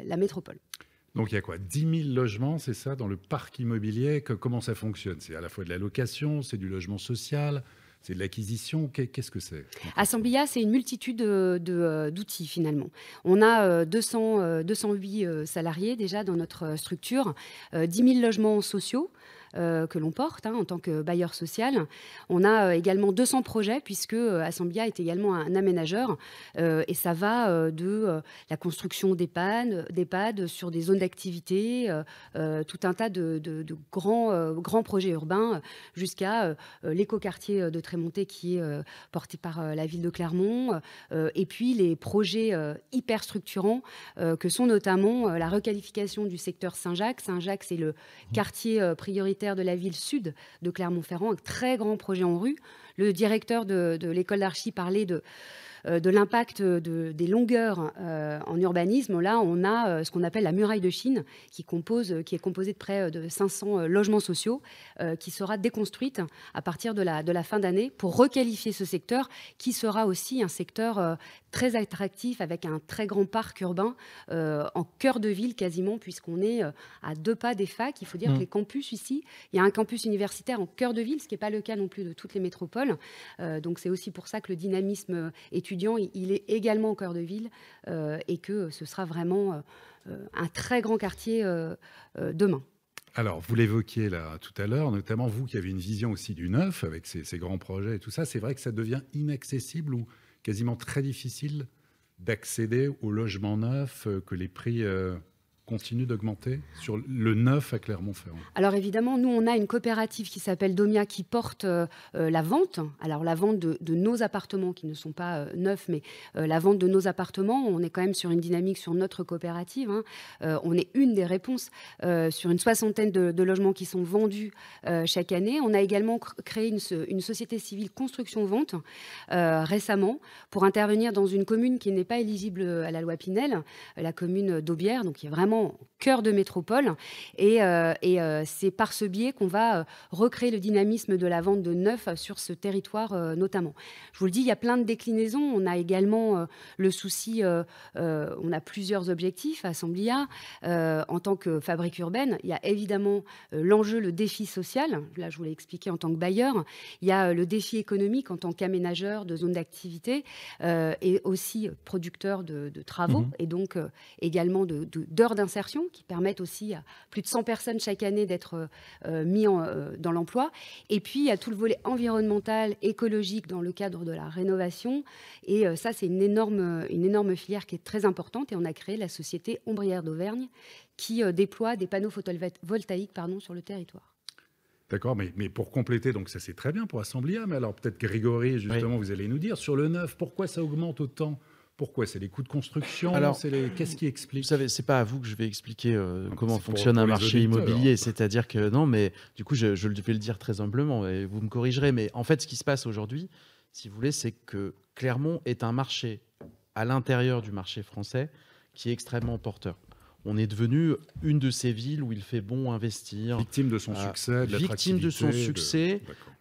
la métropole? Donc il y a quoi 10 000 logements, c'est ça, dans le parc immobilier? Comment ça fonctionne? C'est à la fois de la location, c'est du logement social c'est de l'acquisition? Qu'est-ce que c'est? Assemblia, c'est une multitude d'outils finalement. On a 200, 208 salariés déjà dans notre structure, 10 000 logements sociaux. Euh, que l'on porte hein, en tant que bailleur social. On a euh, également 200 projets puisque euh, Assemblia est également un aménageur et ça va de la construction d'EHPAD sur des zones d'activité, tout un tas de, de grands, grands projets urbains jusqu'à l'écoquartier de Trémonté qui est porté par la ville de Clermont et puis les projets hyper structurants que sont notamment la requalification du secteur Saint-Jacques. Saint-Jacques, c'est le quartier prioritaire de la ville sud de Clermont-Ferrand, un très grand projet en rue. Le directeur de, l'école d'archi parlait de de l'impact de, des longueurs euh, en urbanisme, là, on a euh, ce qu'on appelle la muraille de Chine, qui, compose, qui est composée de près de 500 logements sociaux, qui sera déconstruite à partir de la, de la fin d'année pour requalifier ce secteur, qui sera aussi un secteur très attractif avec un très grand parc urbain en cœur de ville quasiment, puisqu'on est à deux pas des facs. Il faut dire mmh. que les campus ici, il y a un campus universitaire en cœur de ville, ce qui n'est pas le cas non plus de toutes les métropoles. donc c'est aussi pour ça que le dynamisme étudiant il est également au cœur de ville euh, et que ce sera vraiment euh, un très grand quartier euh, demain. Alors, vous l'évoquiez là tout à l'heure, notamment vous qui avez une vision aussi du neuf avec ces, ces grands projets et tout ça. C'est vrai que ça devient inaccessible ou quasiment très difficile d'accéder au logement neuf, que les prix continue d'augmenter sur le neuf à Clermont-Ferrand Alors évidemment, nous, on a une coopérative qui s'appelle Domia qui porte euh, euh, la vente. Alors la vente de, nos appartements qui ne sont pas euh, neufs, mais la vente de nos appartements. On est quand même sur une dynamique sur notre coopérative. Hein. On est une des réponses sur une soixantaine de, de, logements qui sont vendus chaque année. On a également créé une, une société civile construction-vente récemment pour intervenir dans une commune qui n'est pas éligible à la loi Pinel, la commune d'Aubière, donc qui est vraiment vraiment cœur de métropole. Et, euh, et euh, c'est par ce biais qu'on va euh, recréer le dynamisme de la vente de neuf sur ce territoire notamment. Je vous le dis, il y a plein de déclinaisons. On a également le souci, on a plusieurs objectifs à Assemblia. en tant que fabrique urbaine, il y a évidemment l'enjeu, le défi social. Là, je vous l'ai expliqué en tant que bailleur. Il y a le défi économique en tant qu'aménageur de zones d'activité et aussi producteur de, de travaux mmh. et donc également d'heures de, de, d'insertion qui permettent aussi à plus de 100 personnes chaque année d'être euh, mis en, euh, dans l'emploi. Et puis, il y a tout le volet environnemental, écologique dans le cadre de la rénovation. Et euh, ça, c'est une énorme, une énorme filière qui est très importante. Et on a créé la société Ombrière d'Auvergne qui euh, déploie des panneaux photovoltaïques pardon, sur le territoire. D'accord, mais, mais pour compléter, donc ça c'est très bien pour Assemblia, mais alors peut-être Grégory, justement, vous allez nous dire, sur le neuf, pourquoi ça augmente autant pourquoi C'est les coûts de construction Alors, les... Qu'est-ce qui explique Vous savez, c'est pas à vous que je vais expliquer euh, Non, comment pour- fonctionne pour un marché immobilier. C'est-à-dire que non, mais du coup, je, je vais le dire très humblement et vous me corrigerez. Mais en fait, ce qui se passe aujourd'hui, si vous voulez, c'est que Clermont est un marché à l'intérieur du marché français qui est extrêmement porteur. On est devenu une de ces villes où il fait bon investir. Victime de son Euh, succès, de victime de son de- succès,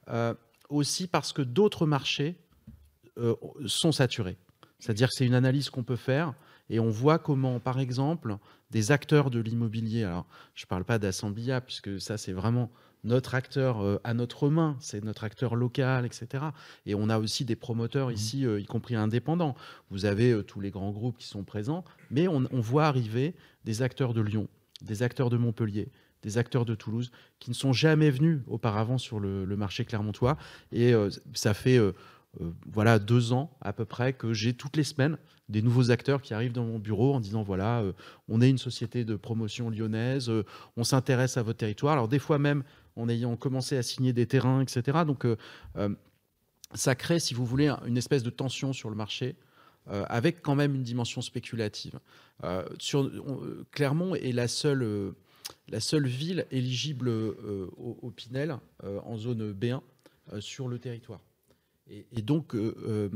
euh, aussi parce que d'autres marchés euh, sont saturés. C'est-à-dire que c'est une analyse qu'on peut faire et on voit comment, par exemple, des acteurs de l'immobilier, alors je ne parle pas d'Assemblia, puisque ça c'est vraiment notre acteur euh, à notre main, c'est notre acteur local, etc. Et on a aussi des promoteurs ici, euh, y compris indépendants. Vous avez euh, tous les grands groupes qui sont présents, mais on, on voit arriver des acteurs de Lyon, des acteurs de Montpellier, des acteurs de Toulouse qui ne sont jamais venus auparavant sur le, le marché clermontois. Et euh, ça fait euh, voilà deux ans à peu près que j'ai toutes les semaines des nouveaux acteurs qui arrivent dans mon bureau en disant voilà, euh, on est une société de promotion lyonnaise, euh, on s'intéresse à votre territoire. Alors des fois même en ayant commencé à signer des terrains, etc. Donc euh, euh, ça crée, si vous voulez, un- une espèce de tension sur le marché. euh, avec quand même une dimension spéculative. Euh, euh, Clermont est la seule, euh, la seule ville éligible euh, au, au Pinel euh, en zone B1 euh, sur le territoire. Et, et donc, euh, euh,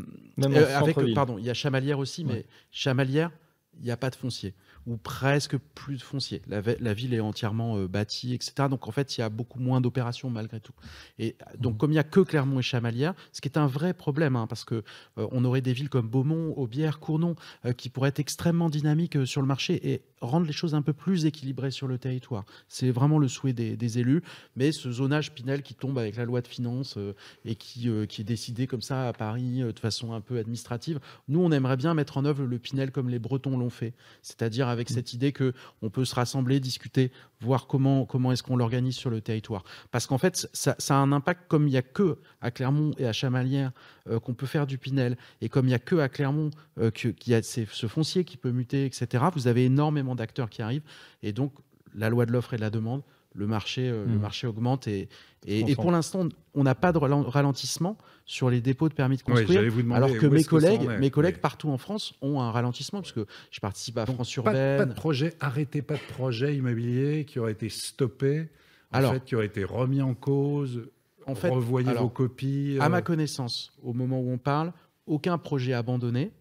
euh, avec, pardon, il y a Chamalières aussi, mais Ouais. Chamalières, il n'y a pas de foncier, ou presque plus de foncier. La, ville est entièrement euh, bâtie, etc. Donc en fait, il y a beaucoup moins d'opérations malgré tout. Et donc, Mhm. comme il n'y a que Clermont et Chamalières, ce qui est un vrai problème, hein, parce que euh, on aurait des villes comme Beaumont, Aubière, Cournon, euh, qui pourraient être extrêmement dynamiques sur le marché et rendre les choses un peu plus équilibrées sur le territoire. C'est vraiment le souhait des, des élus, mais ce zonage Pinel qui tombe avec la loi de finances et qui, qui est décidé comme ça à Paris de façon un peu administrative, nous, on aimerait bien mettre en œuvre le Pinel comme les Bretons l'ont fait, c'est-à-dire avec cette idée que on peut se rassembler, discuter, voir comment, comment est-ce qu'on l'organise sur le territoire. Parce qu'en fait, ça, ça a un impact comme il n'y a que à Clermont et à Chamalières euh, qu'on peut faire du Pinel, et comme il n'y a que à Clermont euh, qu'il y a ces- ce foncier qui peut muter, etc., vous avez énormément d'acteurs qui arrivent, et donc la loi de l'offre et de la demande, le marché, euh, le Mhm. marché augmente, et, et, pour l'instant, on n'a pas de ralen- ralentissement sur les dépôts de permis de construire. j'allais vous demander alors que mes que collègues, mes collègues Oui. partout en France ont un ralentissement, parce que je participe à Donc, France pas, de- pas Urbaine. de projet, arrêtez pas de projet immobilier qui aurait été stoppé, en Alors- fait, qui aurait été remis en cause. En fait, revoyez alors, vos copies. À euh, ma connaissance, au moment où on parle, aucun projet abandonné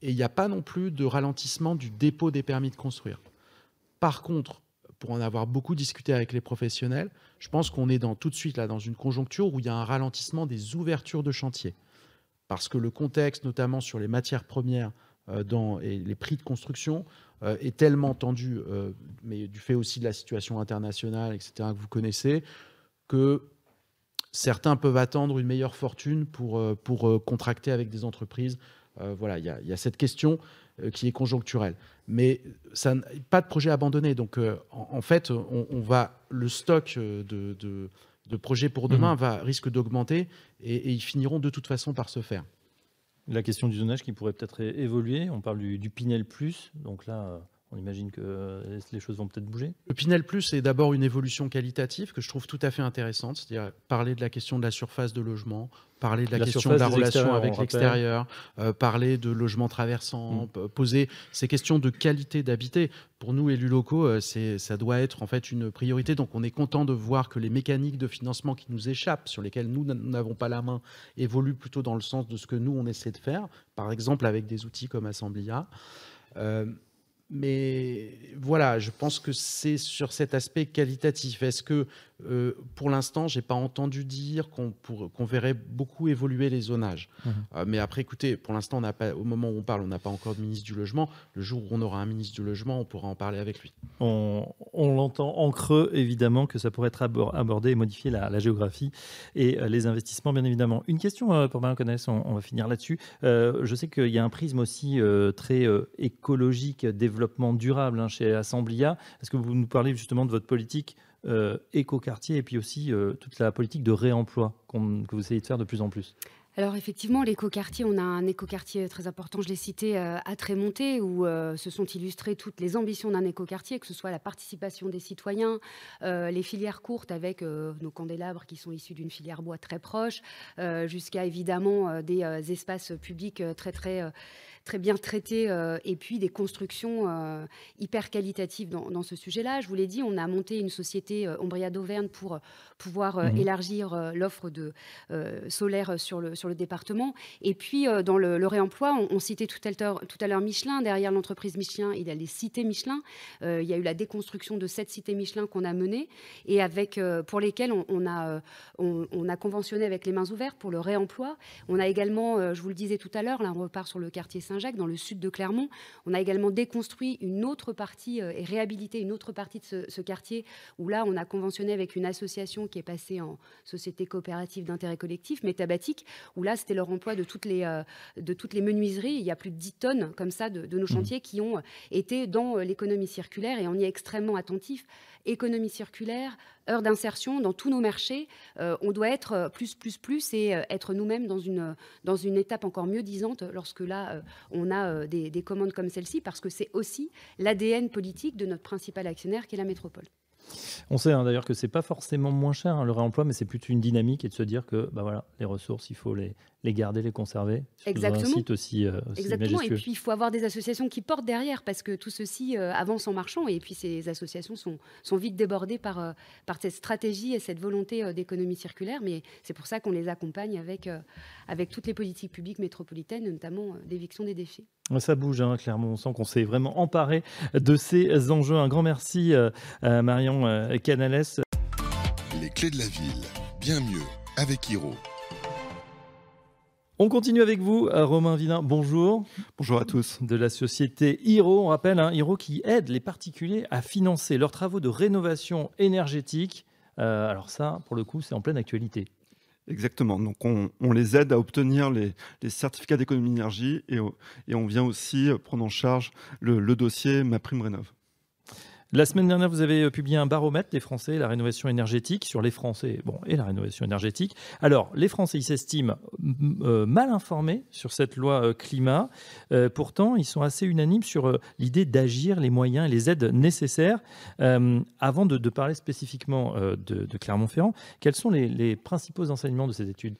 et il n'y a pas non plus de ralentissement du dépôt des permis de construire. Par contre, pour en avoir beaucoup discuté avec les professionnels, je pense qu'on est dans, tout de suite dans une conjoncture où il y a un ralentissement des ouvertures de chantier. Parce que le contexte, notamment sur les matières premières euh, et les prix de construction, euh, est tellement tendu, euh, mais du fait aussi de la situation internationale, etc., que vous connaissez, que certains peuvent attendre une meilleure fortune pour, contracter avec des entreprises. Euh, voilà, il y, a- il y a cette question euh, qui est conjoncturelle. Mais ça, pas de projet abandonné. Donc, euh, en, en fait, on, on va, le stock de, de, de projets pour demain va, risque d'augmenter et, et ils finiront de toute façon par se faire. La question du zonage qui pourrait peut-être évoluer. On parle du, du Pinel Plus. Donc là, on imagine que euh, les choses vont peut-être bouger. Le Pinel Plus est d'abord une évolution qualitative que je trouve tout à fait intéressante, c'est-à-dire parler de la question de la surface de logement, parler de la, La question de la relation avec l'extérieur, euh, parler de logement traversant, Mm. poser ces questions de qualité d'habiter. Pour nous, élus locaux, euh, c'est, ça doit être en fait une priorité. Donc on est content de voir que les mécaniques de financement qui nous échappent, sur lesquelles nous n'avons pas la main, évoluent plutôt dans le sens de ce que nous, on essaie de faire, par exemple avec des outils comme Assemblia. Euh, mais voilà, je pense que c'est sur cet aspect qualitatif. Est-ce que, euh, pour l'instant, j'ai pas entendu dire qu'on verrait beaucoup évoluer les zonages. Mhm. Euh, mais après, écoutez, pour l'instant, on n'a pas, au moment où on parle, on n'a pas encore de ministre du logement. Le jour où on aura un ministre du logement, on pourra en parler avec lui. On, on l'entend en creux, évidemment, que ça pourrait être abor- abordé et modifier la, la géographie et euh, les investissements, bien évidemment. Une question pour Marion Connès, on, on va finir là-dessus. Euh, je sais qu'il y a un prisme aussi très écologique, développement durable hein, chez Assemblia. Est-ce que vous nous parlez justement de votre politique euh, éco-quartier et puis aussi euh, toute la politique de réemploi que vous essayez de faire de plus en plus. Alors effectivement, l'écoquartier, on a un écoquartier très important, je l'ai cité, euh, à Trémonté, où euh, se sont illustrées toutes les ambitions d'un écoquartier, que ce soit la participation des citoyens, les filières courtes avec nos candélabres qui sont issus d'une filière bois très proche, jusqu'à évidemment des espaces publics très très très bien traités et puis des constructions hyper qualitatives dans, ce sujet-là. Je vous l'ai dit, on a monté une société Ombria d'Auvergne pour pouvoir mmh élargir l'offre de solaire sur le sur le département. Et puis, euh, dans le, réemploi, on, citait tout à l'heure Michelin. Derrière l'entreprise Michelin, il y a les cités Michelin. Euh, il y a eu la déconstruction de sept cités Michelin qu'on a menées et avec, euh, pour lesquelles on, a, on, a conventionné avec les mains ouvertes pour le réemploi. On a également, je vous le disais tout à l'heure, là on repart sur le quartier Saint-Jacques, dans le sud de Clermont. On a également déconstruit une autre partie et réhabilité une autre partie de ce, ce quartier où là on a conventionné avec une association qui est passée en société coopérative d'intérêt collectif, Métabatique, où là, c'était leur emploi de toutes, les, euh, de toutes les menuiseries. Il y a plus de 10 tonnes comme ça de, nos mmh. chantiers qui ont été dans euh, l'économie circulaire et on y est extrêmement attentif. Économie circulaire, heure d'insertion dans tous nos marchés. Euh, on doit être plus, plus, plus et être nous-mêmes dans une, dans une étape encore mieux disante lorsque là, on a des, des commandes comme celle-ci, parce que c'est aussi l'ADN politique de notre principal actionnaire qui est la métropole. On sait hein, d'ailleurs que c'est pas forcément moins cher hein, le réemploi, mais c'est plutôt une dynamique et de se dire que bah voilà, les ressources, il faut les, les garder, les conserver. Exactement. Un site aussi, euh, Exactement. Et puis il faut avoir des associations qui portent derrière parce que tout ceci euh, avance en marchant et puis ces associations sont, sont vite débordées par, euh, par cette stratégie et cette volonté d'économie circulaire. Mais c'est pour ça qu'on les accompagne avec, avec toutes les politiques publiques métropolitaines, notamment d'éviction des déchets. Ça bouge, hein, clairement. On sent qu'on s'est vraiment emparé de ces enjeux. Un grand merci à Marion Canales. Les clés de la ville, bien mieux avec Hiro. On continue avec vous, euh, Romain Villain. Bonjour. Bonjour à tous. De la société Hiro. On rappelle, hein, Hiro qui aide les particuliers à financer leurs travaux de rénovation énergétique. Euh, alors ça, pour le coup, c'est en pleine actualité. Exactement. Donc, on, les aide à obtenir les, certificats d'économie d'énergie et, on vient aussi prendre en charge le, le dossier Ma Prime Rénov'. La semaine dernière, vous avez euh, publié un baromètre des Français, la rénovation énergétique, sur les Français bon, et la rénovation énergétique. Alors, les Français, ils s'estiment euh, mal informés sur cette loi euh, climat. pourtant, ils sont assez unanimes sur l'idée d'agir, les moyens et les aides nécessaires. avant de, parler spécifiquement de, Clermont-Ferrand, quels sont les, les, principaux enseignements de ces études?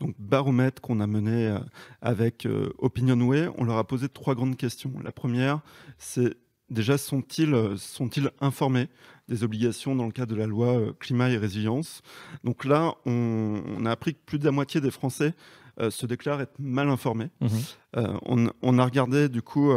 Donc, baromètre qu'on a mené avec Opinionway, on leur a posé trois grandes questions. La première, c'est déjà sont-ils sont informés des obligations dans le cadre de la loi euh, climat et résilience? Donc là, on, a appris que plus de la moitié des Français euh, se déclarent être mal informés. Mmh euh, on, a regardé du coup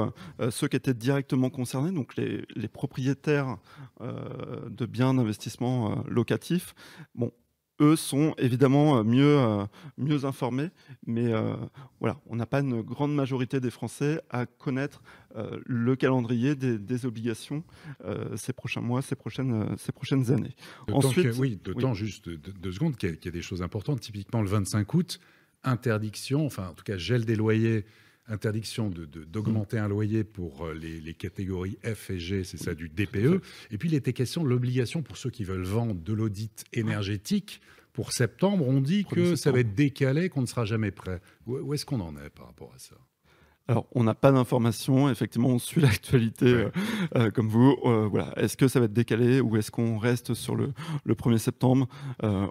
ceux qui étaient directement concernés, donc les, les propriétaires de biens d'investissement locatifs. Bon, eux sont évidemment euh, mieux, euh, mieux informés, mais euh, voilà, on n'a pas une grande majorité des Français à connaître le calendrier des, obligations ces prochains mois, ces prochaines, ces prochaines années. Ensuite, oui, d'autant juste deux, secondes qu'il y, a des choses importantes. Typiquement, le 25 août, interdiction, enfin en tout cas gel des loyers interdiction d'augmenter de, un loyer pour les, les, catégories F et G, c'est ça du DPE. Et puis il était question de l'obligation pour ceux qui veulent vendre de l'audit énergétique. Pour septembre, on dit que ça va être décalé, qu'on ne sera jamais prêt. Où, est-ce qu'on en est par rapport à ça? Alors, on n'a pas d'informations. Effectivement, on suit [LAUGHS] l'actualité euh, euh, comme vous. Euh, voilà. Est-ce que ça va être décalé ou est-ce qu'on reste sur le, le 1er septembre?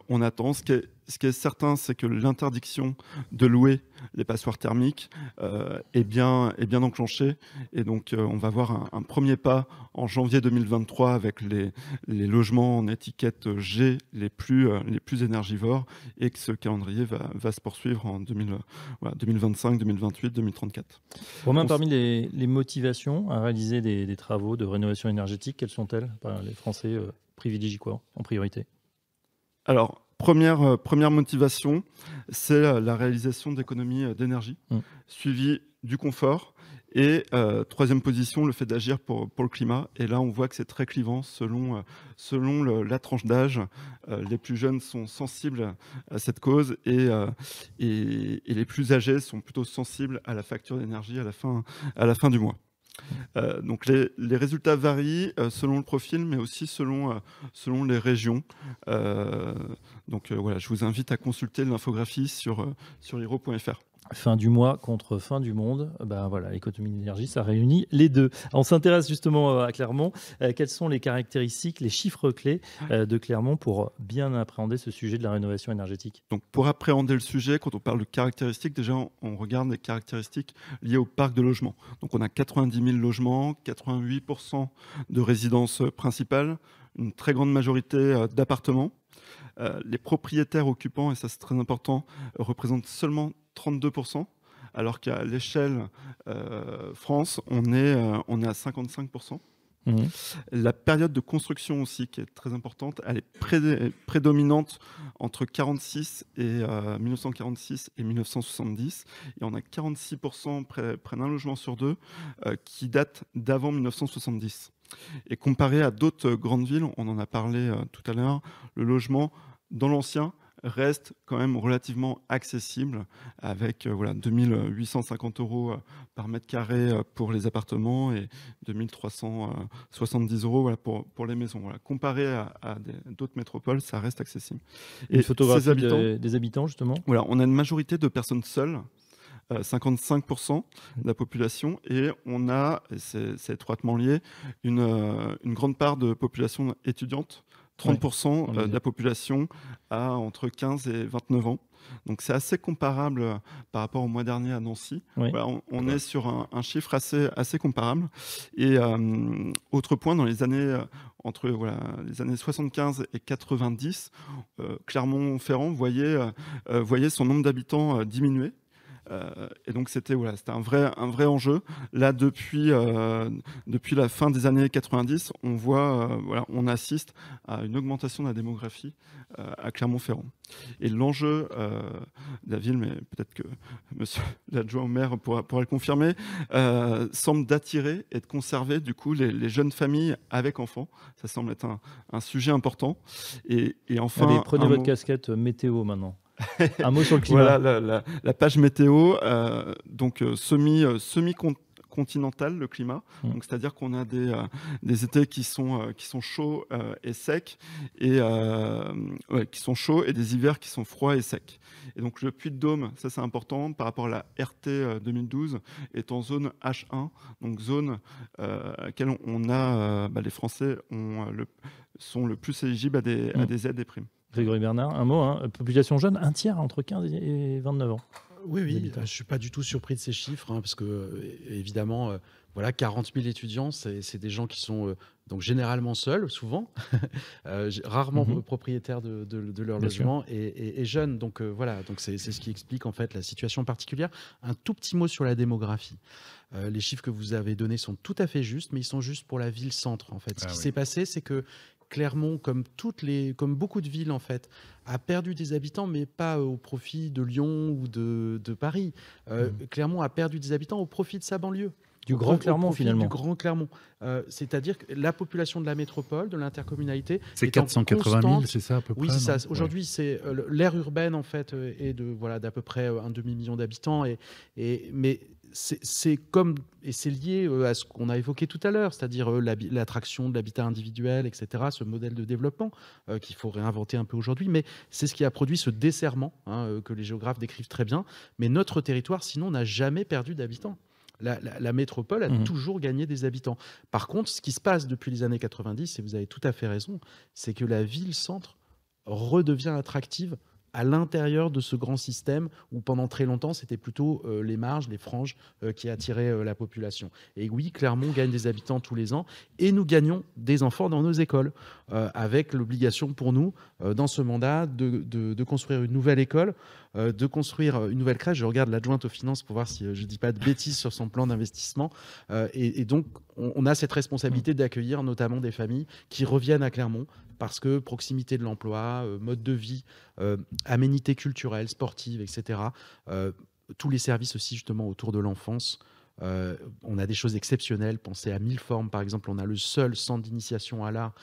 On attend. Ce qui est, ce qui est certain, c'est que l'interdiction de louer les passoires thermiques euh, est, bien, est bien enclenchée. Et donc, euh, on va voir un, premier pas en janvier 2023 avec les, les logements en étiquette G les plus, euh, les plus énergivores et que ce calendrier va, va se poursuivre en 2025, 2028, 2034. Romain, parmi les, les, motivations à réaliser des, des, travaux de rénovation énergétique, quelles sont-elles? Les Français privilégient quoi en priorité? Alors, Première, euh, première motivation, c'est la, réalisation d'économies euh, d'énergie, mmh. suivi du confort. Et euh, troisième position, le fait d'agir pour, pour, le climat. Et là, on voit que c'est très clivant selon, selon la tranche d'âge. les plus jeunes sont sensibles à cette cause et, et, et, les plus âgés sont plutôt sensibles à la facture d'énergie à, la fin, à la fin du mois. Euh, donc les, résultats varient selon le profil, mais aussi selon, selon les régions. je vous invite à consulter l'infographie sur, sur fin du mois contre fin du monde, ben voilà, l'économie d'énergie, ça réunit les deux. On s'intéresse justement à Clermont. Euh, quelles sont les caractéristiques, les chiffres clés euh, de Clermont pour bien appréhender ce sujet de la rénovation énergétique? Donc pour appréhender le sujet, quand on parle de caractéristiques, déjà on regarde les caractéristiques liées au parc de logement. Donc on a 90 000 logements, 88% de résidences principales, une très grande majorité euh, d'appartements. les propriétaires occupants, et ça c'est très important, représentent seulement 32%, alors qu'à l'échelle euh, France, on est, euh, on est à 55%. Mmh. La période de construction aussi, qui est très importante, elle est prédominante entre 46 et 1946 euh, et 1970. Et on a 46% près, près d'un logement sur deux qui date d'avant 1970. Et comparé à d'autres grandes villes, on en a parlé tout à l'heure, le logement dans l'ancien reste quand même relativement accessible avec euh, voilà, 2850 euros euh, par mètre carré euh, pour les appartements et 2370 euros voilà, pour, pour les maisons. Voilà. Comparé à, d'autres métropoles, ça reste accessible. Et, photographie habitants, des habitants, justement? Voilà, on a une majorité de personnes seules. 55% de la population et on a, c'est étroitement lié, une, une, grande part de population étudiante 30% euh, de la population a entre 15 et 29 ans. Donc c'est assez comparable euh, par rapport au mois dernier à Nancy. on, est sur un, chiffre assez, assez comparable. Et euh, autre point, dans les années entre voilà, les années 75 et 90, Clermont-Ferrand voyait, voyait son nombre d'habitants diminuer. Euh, et donc c'était voilà, c'était un vrai, un vrai enjeu. Là, depuis, euh, depuis la fin des années 90, on voit, euh, voilà, on assiste à une augmentation de la démographie à Clermont-Ferrand. Et l'enjeu de la ville, mais peut-être que [LAUGHS] Monsieur l'adjoint au maire pourra, pourra le confirmer, semble d'attirer et de conserver du coup les, jeunes familles avec enfants. Ça semble être un, un sujet important. Et, et enfin, Allez, prenez votre casquette météo maintenant. Un mot sur le [LAUGHS] climat. voilà la, page météo. Euh, donc euh, semi, euh, semi continental le climat. Mm. Donc c'est-à-dire qu'on a des, des étés qui sont qui sont chauds et secs et qui sont chauds et des hivers qui sont froids et secs. Et donc le Puy de Dôme, ça c'est important par rapport à la RT 2012 est en zone H1, donc zone à laquelle on a bah, les Français ont le, sont le plus éligibles à des, à mm. des aides et primes. Grégory Bernard, un mot, hein. population jeune, un tiers entre 15 et 29 ans. Oui, oui, je ne suis pas du tout surpris de ces chiffres, hein, parce que, euh, évidemment, euh, voilà, 40 000 étudiants, c'est des gens qui sont euh, donc généralement seuls, souvent, [LAUGHS] rarement mhm. propriétaires de, leur logement et, jeunes. Donc voilà, donc c'est ce qui explique en fait la situation particulière. Un tout petit mot sur la démographie. les chiffres que vous avez donnés sont tout à fait justes, mais ils sont justes pour la ville-centre. En fait, ce ah qui s'est passé, c'est que Clermont, comme, toutes les, comme beaucoup de villes en fait, a perdu des habitants, mais pas au profit de Lyon ou de, Paris. Euh, mmh. Clermont a perdu des habitants au profit de sa banlieue. Du Grand Clermont, finalement. Du Grand Clermont. Euh, c'est-à-dire que la population de la métropole, de l'intercommunalité. C'est 480 000, c'est ça à peu près Oui, c'est ça. Aujourd'hui, c'est euh, l'ère urbaine, en fait, est de voilà, d'à peu près un demi-million d'habitants. Et, et, mais c'est comme, et c'est lié euh, à ce qu'on a évoqué tout à l'heure, c'est-à-dire euh, l'attraction de l'habitat individuel, etc., ce modèle de développement euh, qu'il faut réinventer un peu aujourd'hui, mais c'est ce qui a produit ce desserrement hein, que les géographes décrivent très bien. Mais notre territoire, sinon, n'a jamais perdu d'habitants. La, métropole a mmh toujours gagné des habitants. Par contre, ce qui se passe depuis les années 90, et vous avez tout à fait raison, c'est que la ville-centre redevient attractive à l'intérieur de ce grand système où pendant très longtemps c'était plutôt euh, les marges, les franges euh, qui attiraient euh, la population. Et oui, Clermont gagne des habitants tous les ans et nous gagnons des enfants dans nos écoles avec l'obligation pour nous dans ce mandat de, construire une nouvelle école, de construire une nouvelle crèche. Je regarde l'adjointe aux finances pour voir si je ne dis pas de bêtises sur son plan d'investissement. Et, donc on, a cette responsabilité d'accueillir notamment des familles qui reviennent à Clermont parce que proximité de l'emploi, mode de vie, aménités culturelles, sportives, etc. Euh, tous les services aussi justement autour de l'enfance. on a des choses exceptionnelles. Pensez à Mille Formes, par exemple. On a le seul centre d'initiation à l'art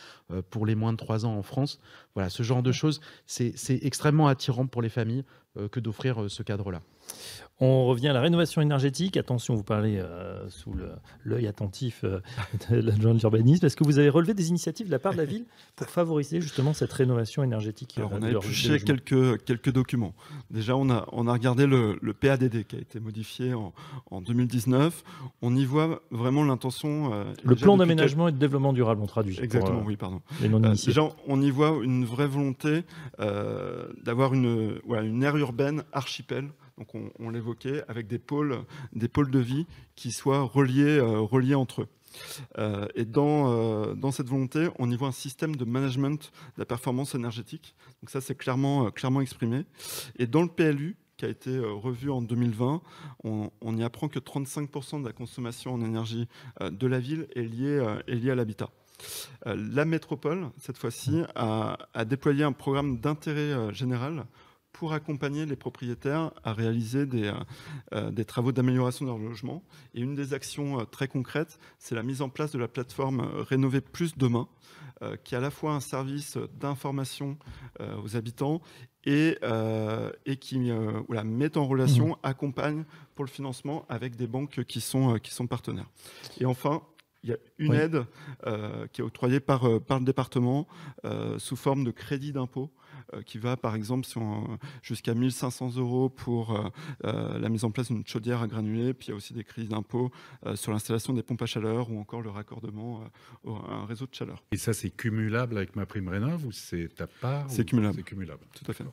pour les moins de 3 ans en France. Voilà, ce genre de choses, c'est extrêmement attirant pour les familles. Que d'offrir ce cadre-là. On revient à la rénovation énergétique. Attention, vous parlez euh, sous l'œil attentif euh, [LAUGHS] de l'adjoint de l'urbanisme. Est-ce que vous avez relevé des initiatives de la part de la ville [LAUGHS] pour favoriser justement cette rénovation énergétique Alors, euh, On a logements quelques, quelques documents. Déjà, on a, on a regardé le, le PADD qui a été modifié en, en 2019. On y voit vraiment l'intention. euh, Le plan d'aménagement et de développement durable, on traduit. pour, Exactement, euh, oui, pardon. Les Euh, non-initiés. déjà, on y voit une vraie volonté euh, d'avoir une, voilà, une aire urbaine archipel. Donc, on, l'évoquait avec des pôles, des pôles de vie qui soient reliés, euh, reliés entre eux. Euh, et dans, euh, dans cette volonté, on y voit un système de management de la performance énergétique. Donc ça, c'est clairement, clairement exprimé. Et dans le PLU, qui a été revu en 2020, on, y apprend que 35% de la consommation en énergie de la ville est liée, est liée à l'habitat. La métropole, cette fois-ci, a, déployé un programme d'intérêt général pour accompagner les propriétaires à réaliser des, euh, euh, des travaux d'amélioration de leur logement. Et une des actions euh, très concrètes, c'est la mise en place de la plateforme Rénover Plus Demain, euh, qui est à la fois un service d'information euh, aux habitants et, et qui voilà, met en relation, accompagne pour le financement avec des banques qui sont, qui sont partenaires. Et enfin, il y a une Oui. aide euh, qui est octroyée par, euh, par le département euh, sous forme de crédit d'impôt euh, qui va par exemple jusqu'à 1500 euros pour la mise en place d'une chaudière à granulés. Puis il y a aussi des crédits d'impôt sur l'installation des pompes à chaleur ou encore le raccordement au- à un réseau de chaleur. Et ça, c'est cumulable avec ma prime rénov ou c'est ta part C'est cumulable. C'est cumulable? Tout à fait.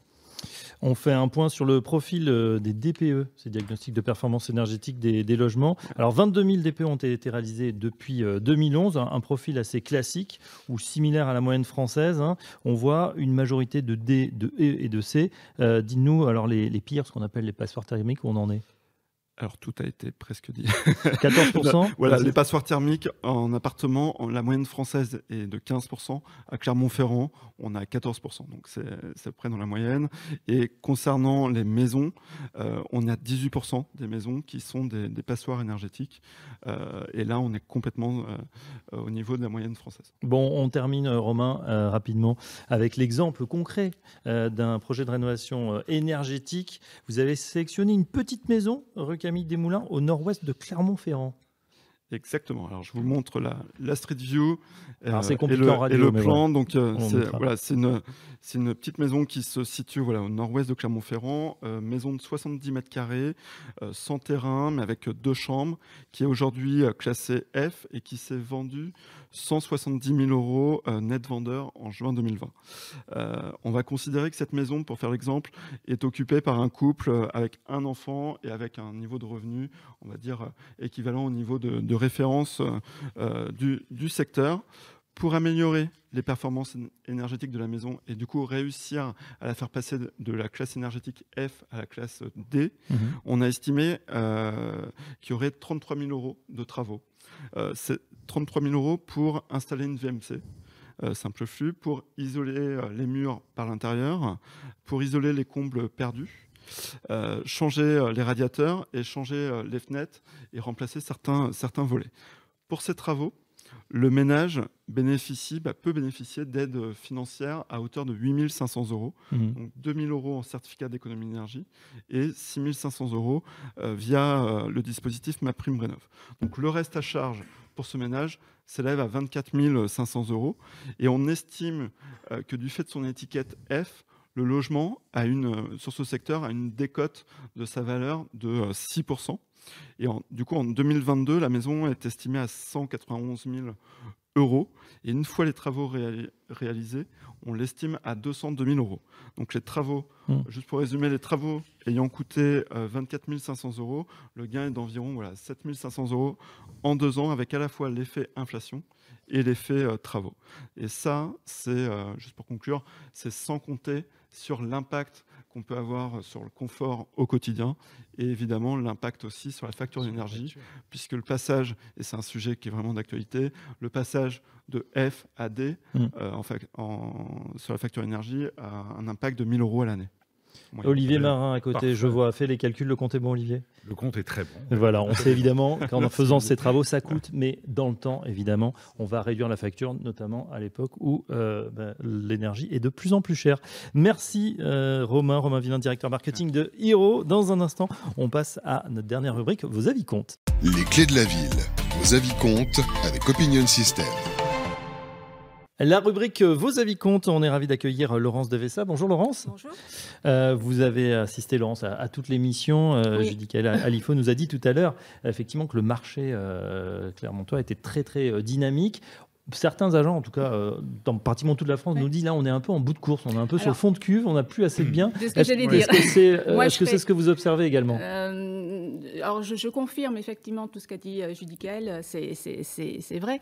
On fait un point sur le profil euh, des DPE, ces diagnostics de performance énergétique des, logements. Alors 22 000 DPE ont été réalisés depuis euh, 2011, un, profil assez classique ou similaire à la moyenne française. hein. On voit une majorité de D, de E et de C. Euh, Dites-nous alors les, pires, ce qu'on appelle les passoires thermiques, où on en est? Alors tout a été presque dit. 14% [LAUGHS] Voilà, les passoires thermiques en appartement, en- la moyenne française est de 15%. À Clermont-Ferrand, on a 14%. Donc c'est près dans la moyenne. Et concernant les maisons, euh, on à 18% des maisons qui sont des, des passoires énergétiques. Euh, et là, on est complètement euh, au niveau de la moyenne française. Bon, on termine, Romain, rapidement, avec l'exemple concret d'un projet de rénovation énergétique. Vous avez sélectionné une petite maison, rue Camille Desmoulins, au nord-ouest de Clermont-Ferrand. Exactement. Alors, je vous montre la, la Street View Alors, euh, c'est et compliqué le, en radio, et le plan. Donc, euh, voilà, une, c'est une petite maison qui se situe voilà, au nord-ouest de Clermont-Ferrand, euh, maison de 70 mètres carrés, euh, sans terrain, mais avec deux chambres, qui est aujourd'hui euh, classée F et qui s'est vendue 170 000 euros euh, net vendeur en juin 2020. Euh, on va considérer que cette maison, pour faire l'exemple, est occupée par un couple euh, avec un enfant et avec un niveau de revenu, on va dire, équivalent au niveau de, de référence euh, du, du secteur. Pour améliorer les performances éne- énergétiques de la maison et du coup réussir à la faire passer de- la classe énergétique F à la classe D, Mhm. on a estimé euh, qu'il y aurait 33 000 euros de travaux. Euh, 33 000 euros pour installer une VMC. euh, simple flux pour isoler euh, les murs par l'intérieur, pour isoler les combles perdus, euh, changer les radiateurs et changer les fenêtres et remplacer certains volets. Pour ces travaux, le ménage bénéficie, bah, peut bénéficier d'aides financières à hauteur de 8 500 euros, Mhm. donc 2 000 euros en certificat d'économie d'énergie et 6 500 euros euh, via euh, le dispositif Ma Prime Rénov. Donc le reste à charge pour ce ménage s'élève à 24 500 euros et on estime euh, que du fait de son étiquette F, le logement a une, euh, sur ce secteur a une décote de sa valeur de euh, 6%. Et en- du coup, en 2022, la maison est estimée à 191 000 euros. Et une fois les travaux réali- réalisés, on l'estime à 202 000 euros. Donc les travaux, Mm. juste pour résumer, les travaux ayant coûté euh, 24 500 euros, le gain est d'environ voilà, 7 500 euros en deux ans, avec à la fois l'effet inflation et l'effet euh, travaux. Et ça, c'est, euh, juste pour conclure, c'est sans compter sur l'impact qu'on peut avoir sur le confort au quotidien et évidemment l'impact aussi sur la facture d'énergie, puisque le passage, et c'est un sujet qui est vraiment d'actualité, le passage de F à D Mm. euh, en fac- en- sur la facture énergie a un impact de 1000 euros à l'année. Olivier Marin à côté, je vois, fait les calculs, le compte est bon Olivier Le compte est très bon. Voilà, on sait évidemment qu'en faisant ces travaux, ça coûte, mais dans le temps, évidemment, on va réduire la facture, notamment à l'époque où euh, ben, l'énergie est de plus en plus chère. Merci euh, Romain, Romain Villain, directeur marketing de Hero. Dans un instant, on passe à notre dernière rubrique, vos avis comptent. Les clés de la ville, vos avis comptent avec Opinion System. La rubrique euh, Vos avis comptent, on est ravi d'accueillir euh, Laurence Devessa. Bonjour Laurence. Bonjour. Euh, vous avez assisté Laurence à, toutes les missions. Euh, Oui. Judicaël Alifo nous a dit tout à l'heure effectivement que le marché euh, clermontois était très très dynamique. Certains agents, en tout cas, euh, dans pratiquement toute la France, nous disent là, on est un peu en bout de course, on est un peu sur le fond de cuve, on n'a plus assez de biens. C'est ce que Est-ce que c'est euh, ce que vous observez également? Euh, alors, je, je confirme effectivement tout ce qu'a dit Judicaël, c'est vrai.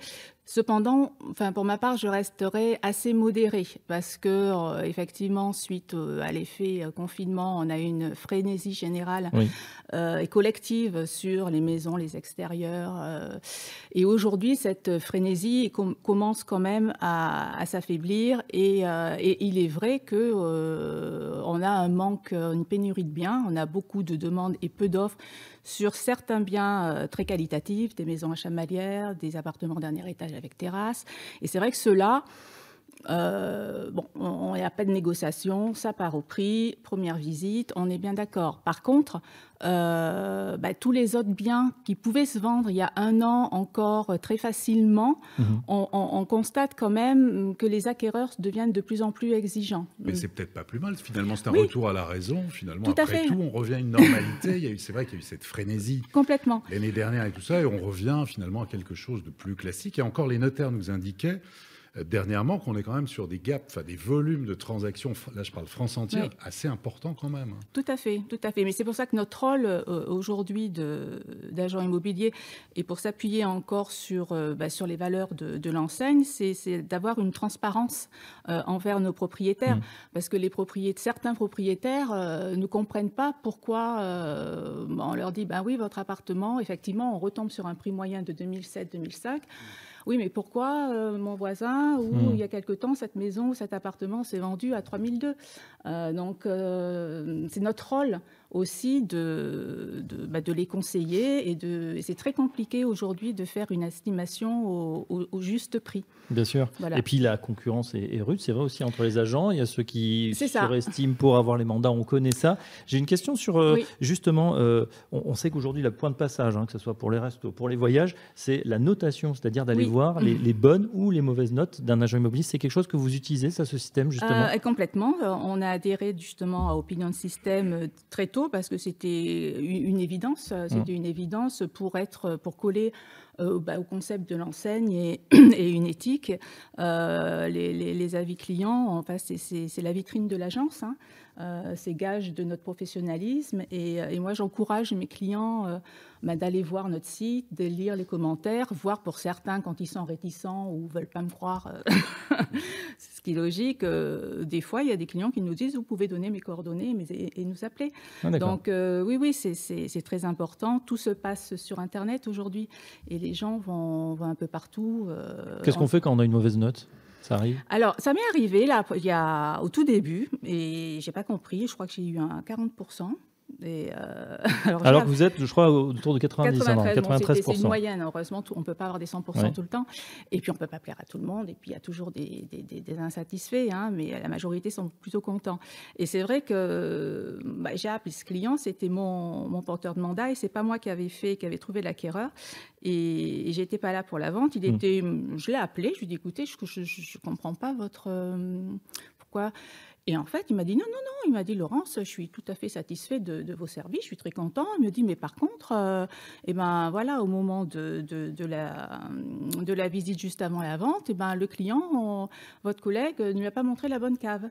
Cependant, enfin, pour ma part, je resterai assez modérée parce que, euh, effectivement, suite euh, à l'effet euh, confinement, on a eu une frénésie générale Oui. et collective sur les maisons, les extérieurs. et aujourd'hui, cette frénésie com- commence quand même à, à s'affaiblir. Et, et il est vrai que on a un manque, une pénurie de biens. On a beaucoup de demandes et peu d'offres sur certains biens très qualitatifs, des maisons à chamalières, des appartements dernier étage avec terrasse. Et c'est vrai que ceux-là, euh, bon, on est à peine de négociation, ça part au prix, première visite, on est bien d'accord. Par contre, euh, bah, tous les autres biens qui pouvaient se vendre il y a un an encore euh, très facilement, Mhm. on, on- on constate quand même que les acquéreurs deviennent de plus en plus exigeants. Mais c'est peut-être pas plus mal. Finalement, c'est un Oui. retour à la raison. Finalement, Tout après tout, on revient à une normalité. Il y a eu- c'est vrai qu'il y a eu cette frénésie Complètement. l'année dernière et tout ça, et on revient finalement à quelque chose de plus classique. Et encore, les notaires nous indiquaient dernièrement qu'on est quand même sur des gaps, enfin des volumes de transactions. Là, je parle France entière, Oui. assez importants quand même. Tout à fait, tout à fait. Mais c'est pour ça que notre rôle euh, aujourd'hui d'agent immobilier et pour s'appuyer encore sur, euh, bah, sur les valeurs de, de l'enseigne, c'est d'avoir une transparence euh, envers nos propriétaires. Mm. Parce que les propriétaires, certains propriétaires euh, ne comprennent pas pourquoi euh, on leur dit, ben oui, votre appartement, effectivement, on retombe sur un prix moyen de 2007-2005. Oui, mais pourquoi euh, mon voisin, ou Mm. il y a quelque temps, cette maison ou cet appartement s'est vendu à 3002 Euh, Donc, euh, c'est notre rôle aussi de, de, bah, de les conseiller. Et, de, et c'est très compliqué aujourd'hui de faire une estimation au, au- au juste prix. Bien sûr. Voilà. Et puis la concurrence est, est rude, c'est vrai aussi entre les agents. Il y a ceux qui surestiment pour avoir les mandats, on connaît ça. J'ai une question sur euh, Oui. justement, euh, on, on sait qu'aujourd'hui, le point de passage, hein, que ce soit pour les restos, pour les voyages, c'est la notation, c'est-à-dire d'aller Oui. voir les, [LAUGHS] les bonnes ou les mauvaises notes d'un agent immobilier. C'est quelque chose que vous utilisez, ça, ce système, justement? Euh, complètement. Euh, On a adhéré justement à Opinion System très tôt parce que c'était une évidence. euh, C'était Mm. une évidence pour être, pour coller euh, bah, au concept de l'enseigne et, [CLEARS THROAT] et une éthique. Euh, les, les- les avis clients, enfin, c'est la vitrine de l'agence. hein. Euh, c'est gage de notre professionnalisme. Et, euh, et moi, j'encourage mes clients euh, bah, d'aller voir notre site, de lire les commentaires, voir pour certains quand ils sont réticents ou veulent pas me croire. euh, [LAUGHS] ce qui est logique. des fois, il y a des clients qui nous disent vous pouvez donner mes coordonnées mais, et, et nous appeler. Ah. Donc oui, oui, c'est- très important. Tout se passe sur Internet aujourd'hui et les gens vont, vont un peu partout. Qu'est-ce qu'on fait quand on a une mauvaise note? Alors, ça m'est arrivé là, il y a, au tout début, et j'ai pas compris. Je crois que j'ai eu un 40%. Et euh, [LAUGHS] alors, que vous êtes, je crois, autour de 90, hein, non, 93, bon, c'était- 93%. c'est une moyenne. Heureusement, tout- on ne peut pas avoir des 100% Ouais. tout le temps. Et puis, on ne peut pas plaire à tout le monde. Et puis, il y a toujours des, des- des- des insatisfaits, hein, mais la majorité sont plutôt contents. Et c'est vrai que bah, j'ai appelé ce client, c'était mon, mon porteur de mandat, et c'est pas moi qui avait fait, qui avait trouvé l'acquéreur. Et, et j'étais pas là pour la vente. Il Mm. était, je l'ai appelé, je lui ai dit, écoutez, je ne comprends pas votre... euh, pourquoi et en fait, il m'a dit non, non, non. Il m'a dit Laurence, je suis tout à fait satisfait de, de vos services, je suis très content. Il me dit mais par contre, euh, eh ben voilà, au moment de, de, de la, de la visite juste avant la vente, eh ben le client, on- votre collègue, ne lui a pas montré la bonne cave.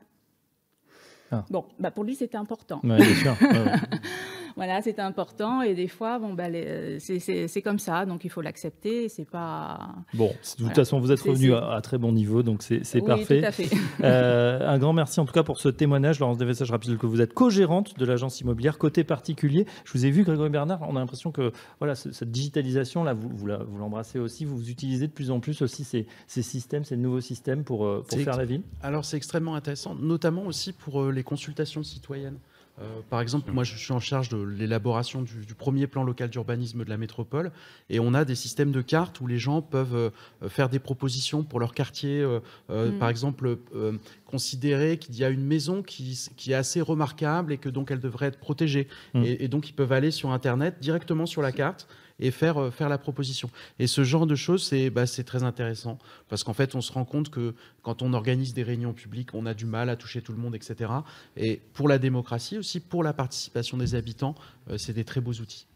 Ah. Bon, bah pour lui c'était important. Ouais, bien sûr. Ouais, ouais. [LAUGHS] voilà, c'est important et des fois, bon, ben, c'est comme ça, donc il faut l'accepter. C'est pas. Bon, de toute façon, vous êtes revenu à, très bon niveau, donc c'est oui, parfait. Tout à fait. [LAUGHS] Euh, un grand merci en tout cas pour ce témoignage. Laurence Devessa, je rappelle que vous êtes co-gérante de l'agence immobilière côté particulier. Je vous ai vu, Grégory Bernard, on a l'impression que voilà, cette digitalisation, là, vous, vous l'embrassez aussi. Vous utilisez de plus en plus aussi ces, ces systèmes, ces nouveaux systèmes pour, euh, pour faire la ville Alors, c'est extrêmement intéressant, notamment aussi pour euh, les consultations citoyennes. Euh, par exemple, moi, je suis en charge de l'élaboration du, premier plan local d'urbanisme de la métropole, et on a des systèmes de cartes où les gens peuvent euh, faire des propositions pour leur quartier. Euh, mm. Par exemple, considérer qu'il y a une maison qui, est assez remarquable et que donc elle devrait être protégée. Mm. et, donc, ils peuvent aller sur Internet directement sur la carte et faire, euh, faire la proposition. Et ce genre de choses, c'est bah, très intéressant parce qu'en fait, on se rend compte que quand on organise des réunions publiques, on a du mal à toucher tout le monde, etc. Et pour la démocratie aussi, pour la participation des habitants, euh, c'est des très beaux outils.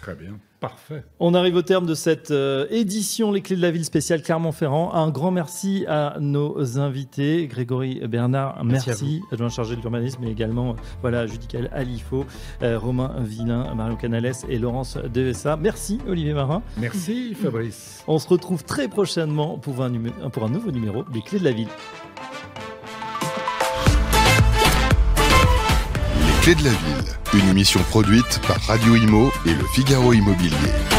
Très bien, parfait. On arrive au terme de cette euh, édition Les Clés de la Ville spéciale Clermont-Ferrand. Un grand merci à nos invités. Grégory Bernard, merci, adjoint chargé de l'urbanisme, mais également euh, voilà, Judical Alifo, euh, Romain Villain, Mario Canales et Laurence Devessa. Merci Olivier Marin. Merci Fabrice. On se retrouve très prochainement pour un, pour un nouveau numéro des Clés de la Ville. De la Ville une émission produite par Radio Imo et le Figaro Immobilier.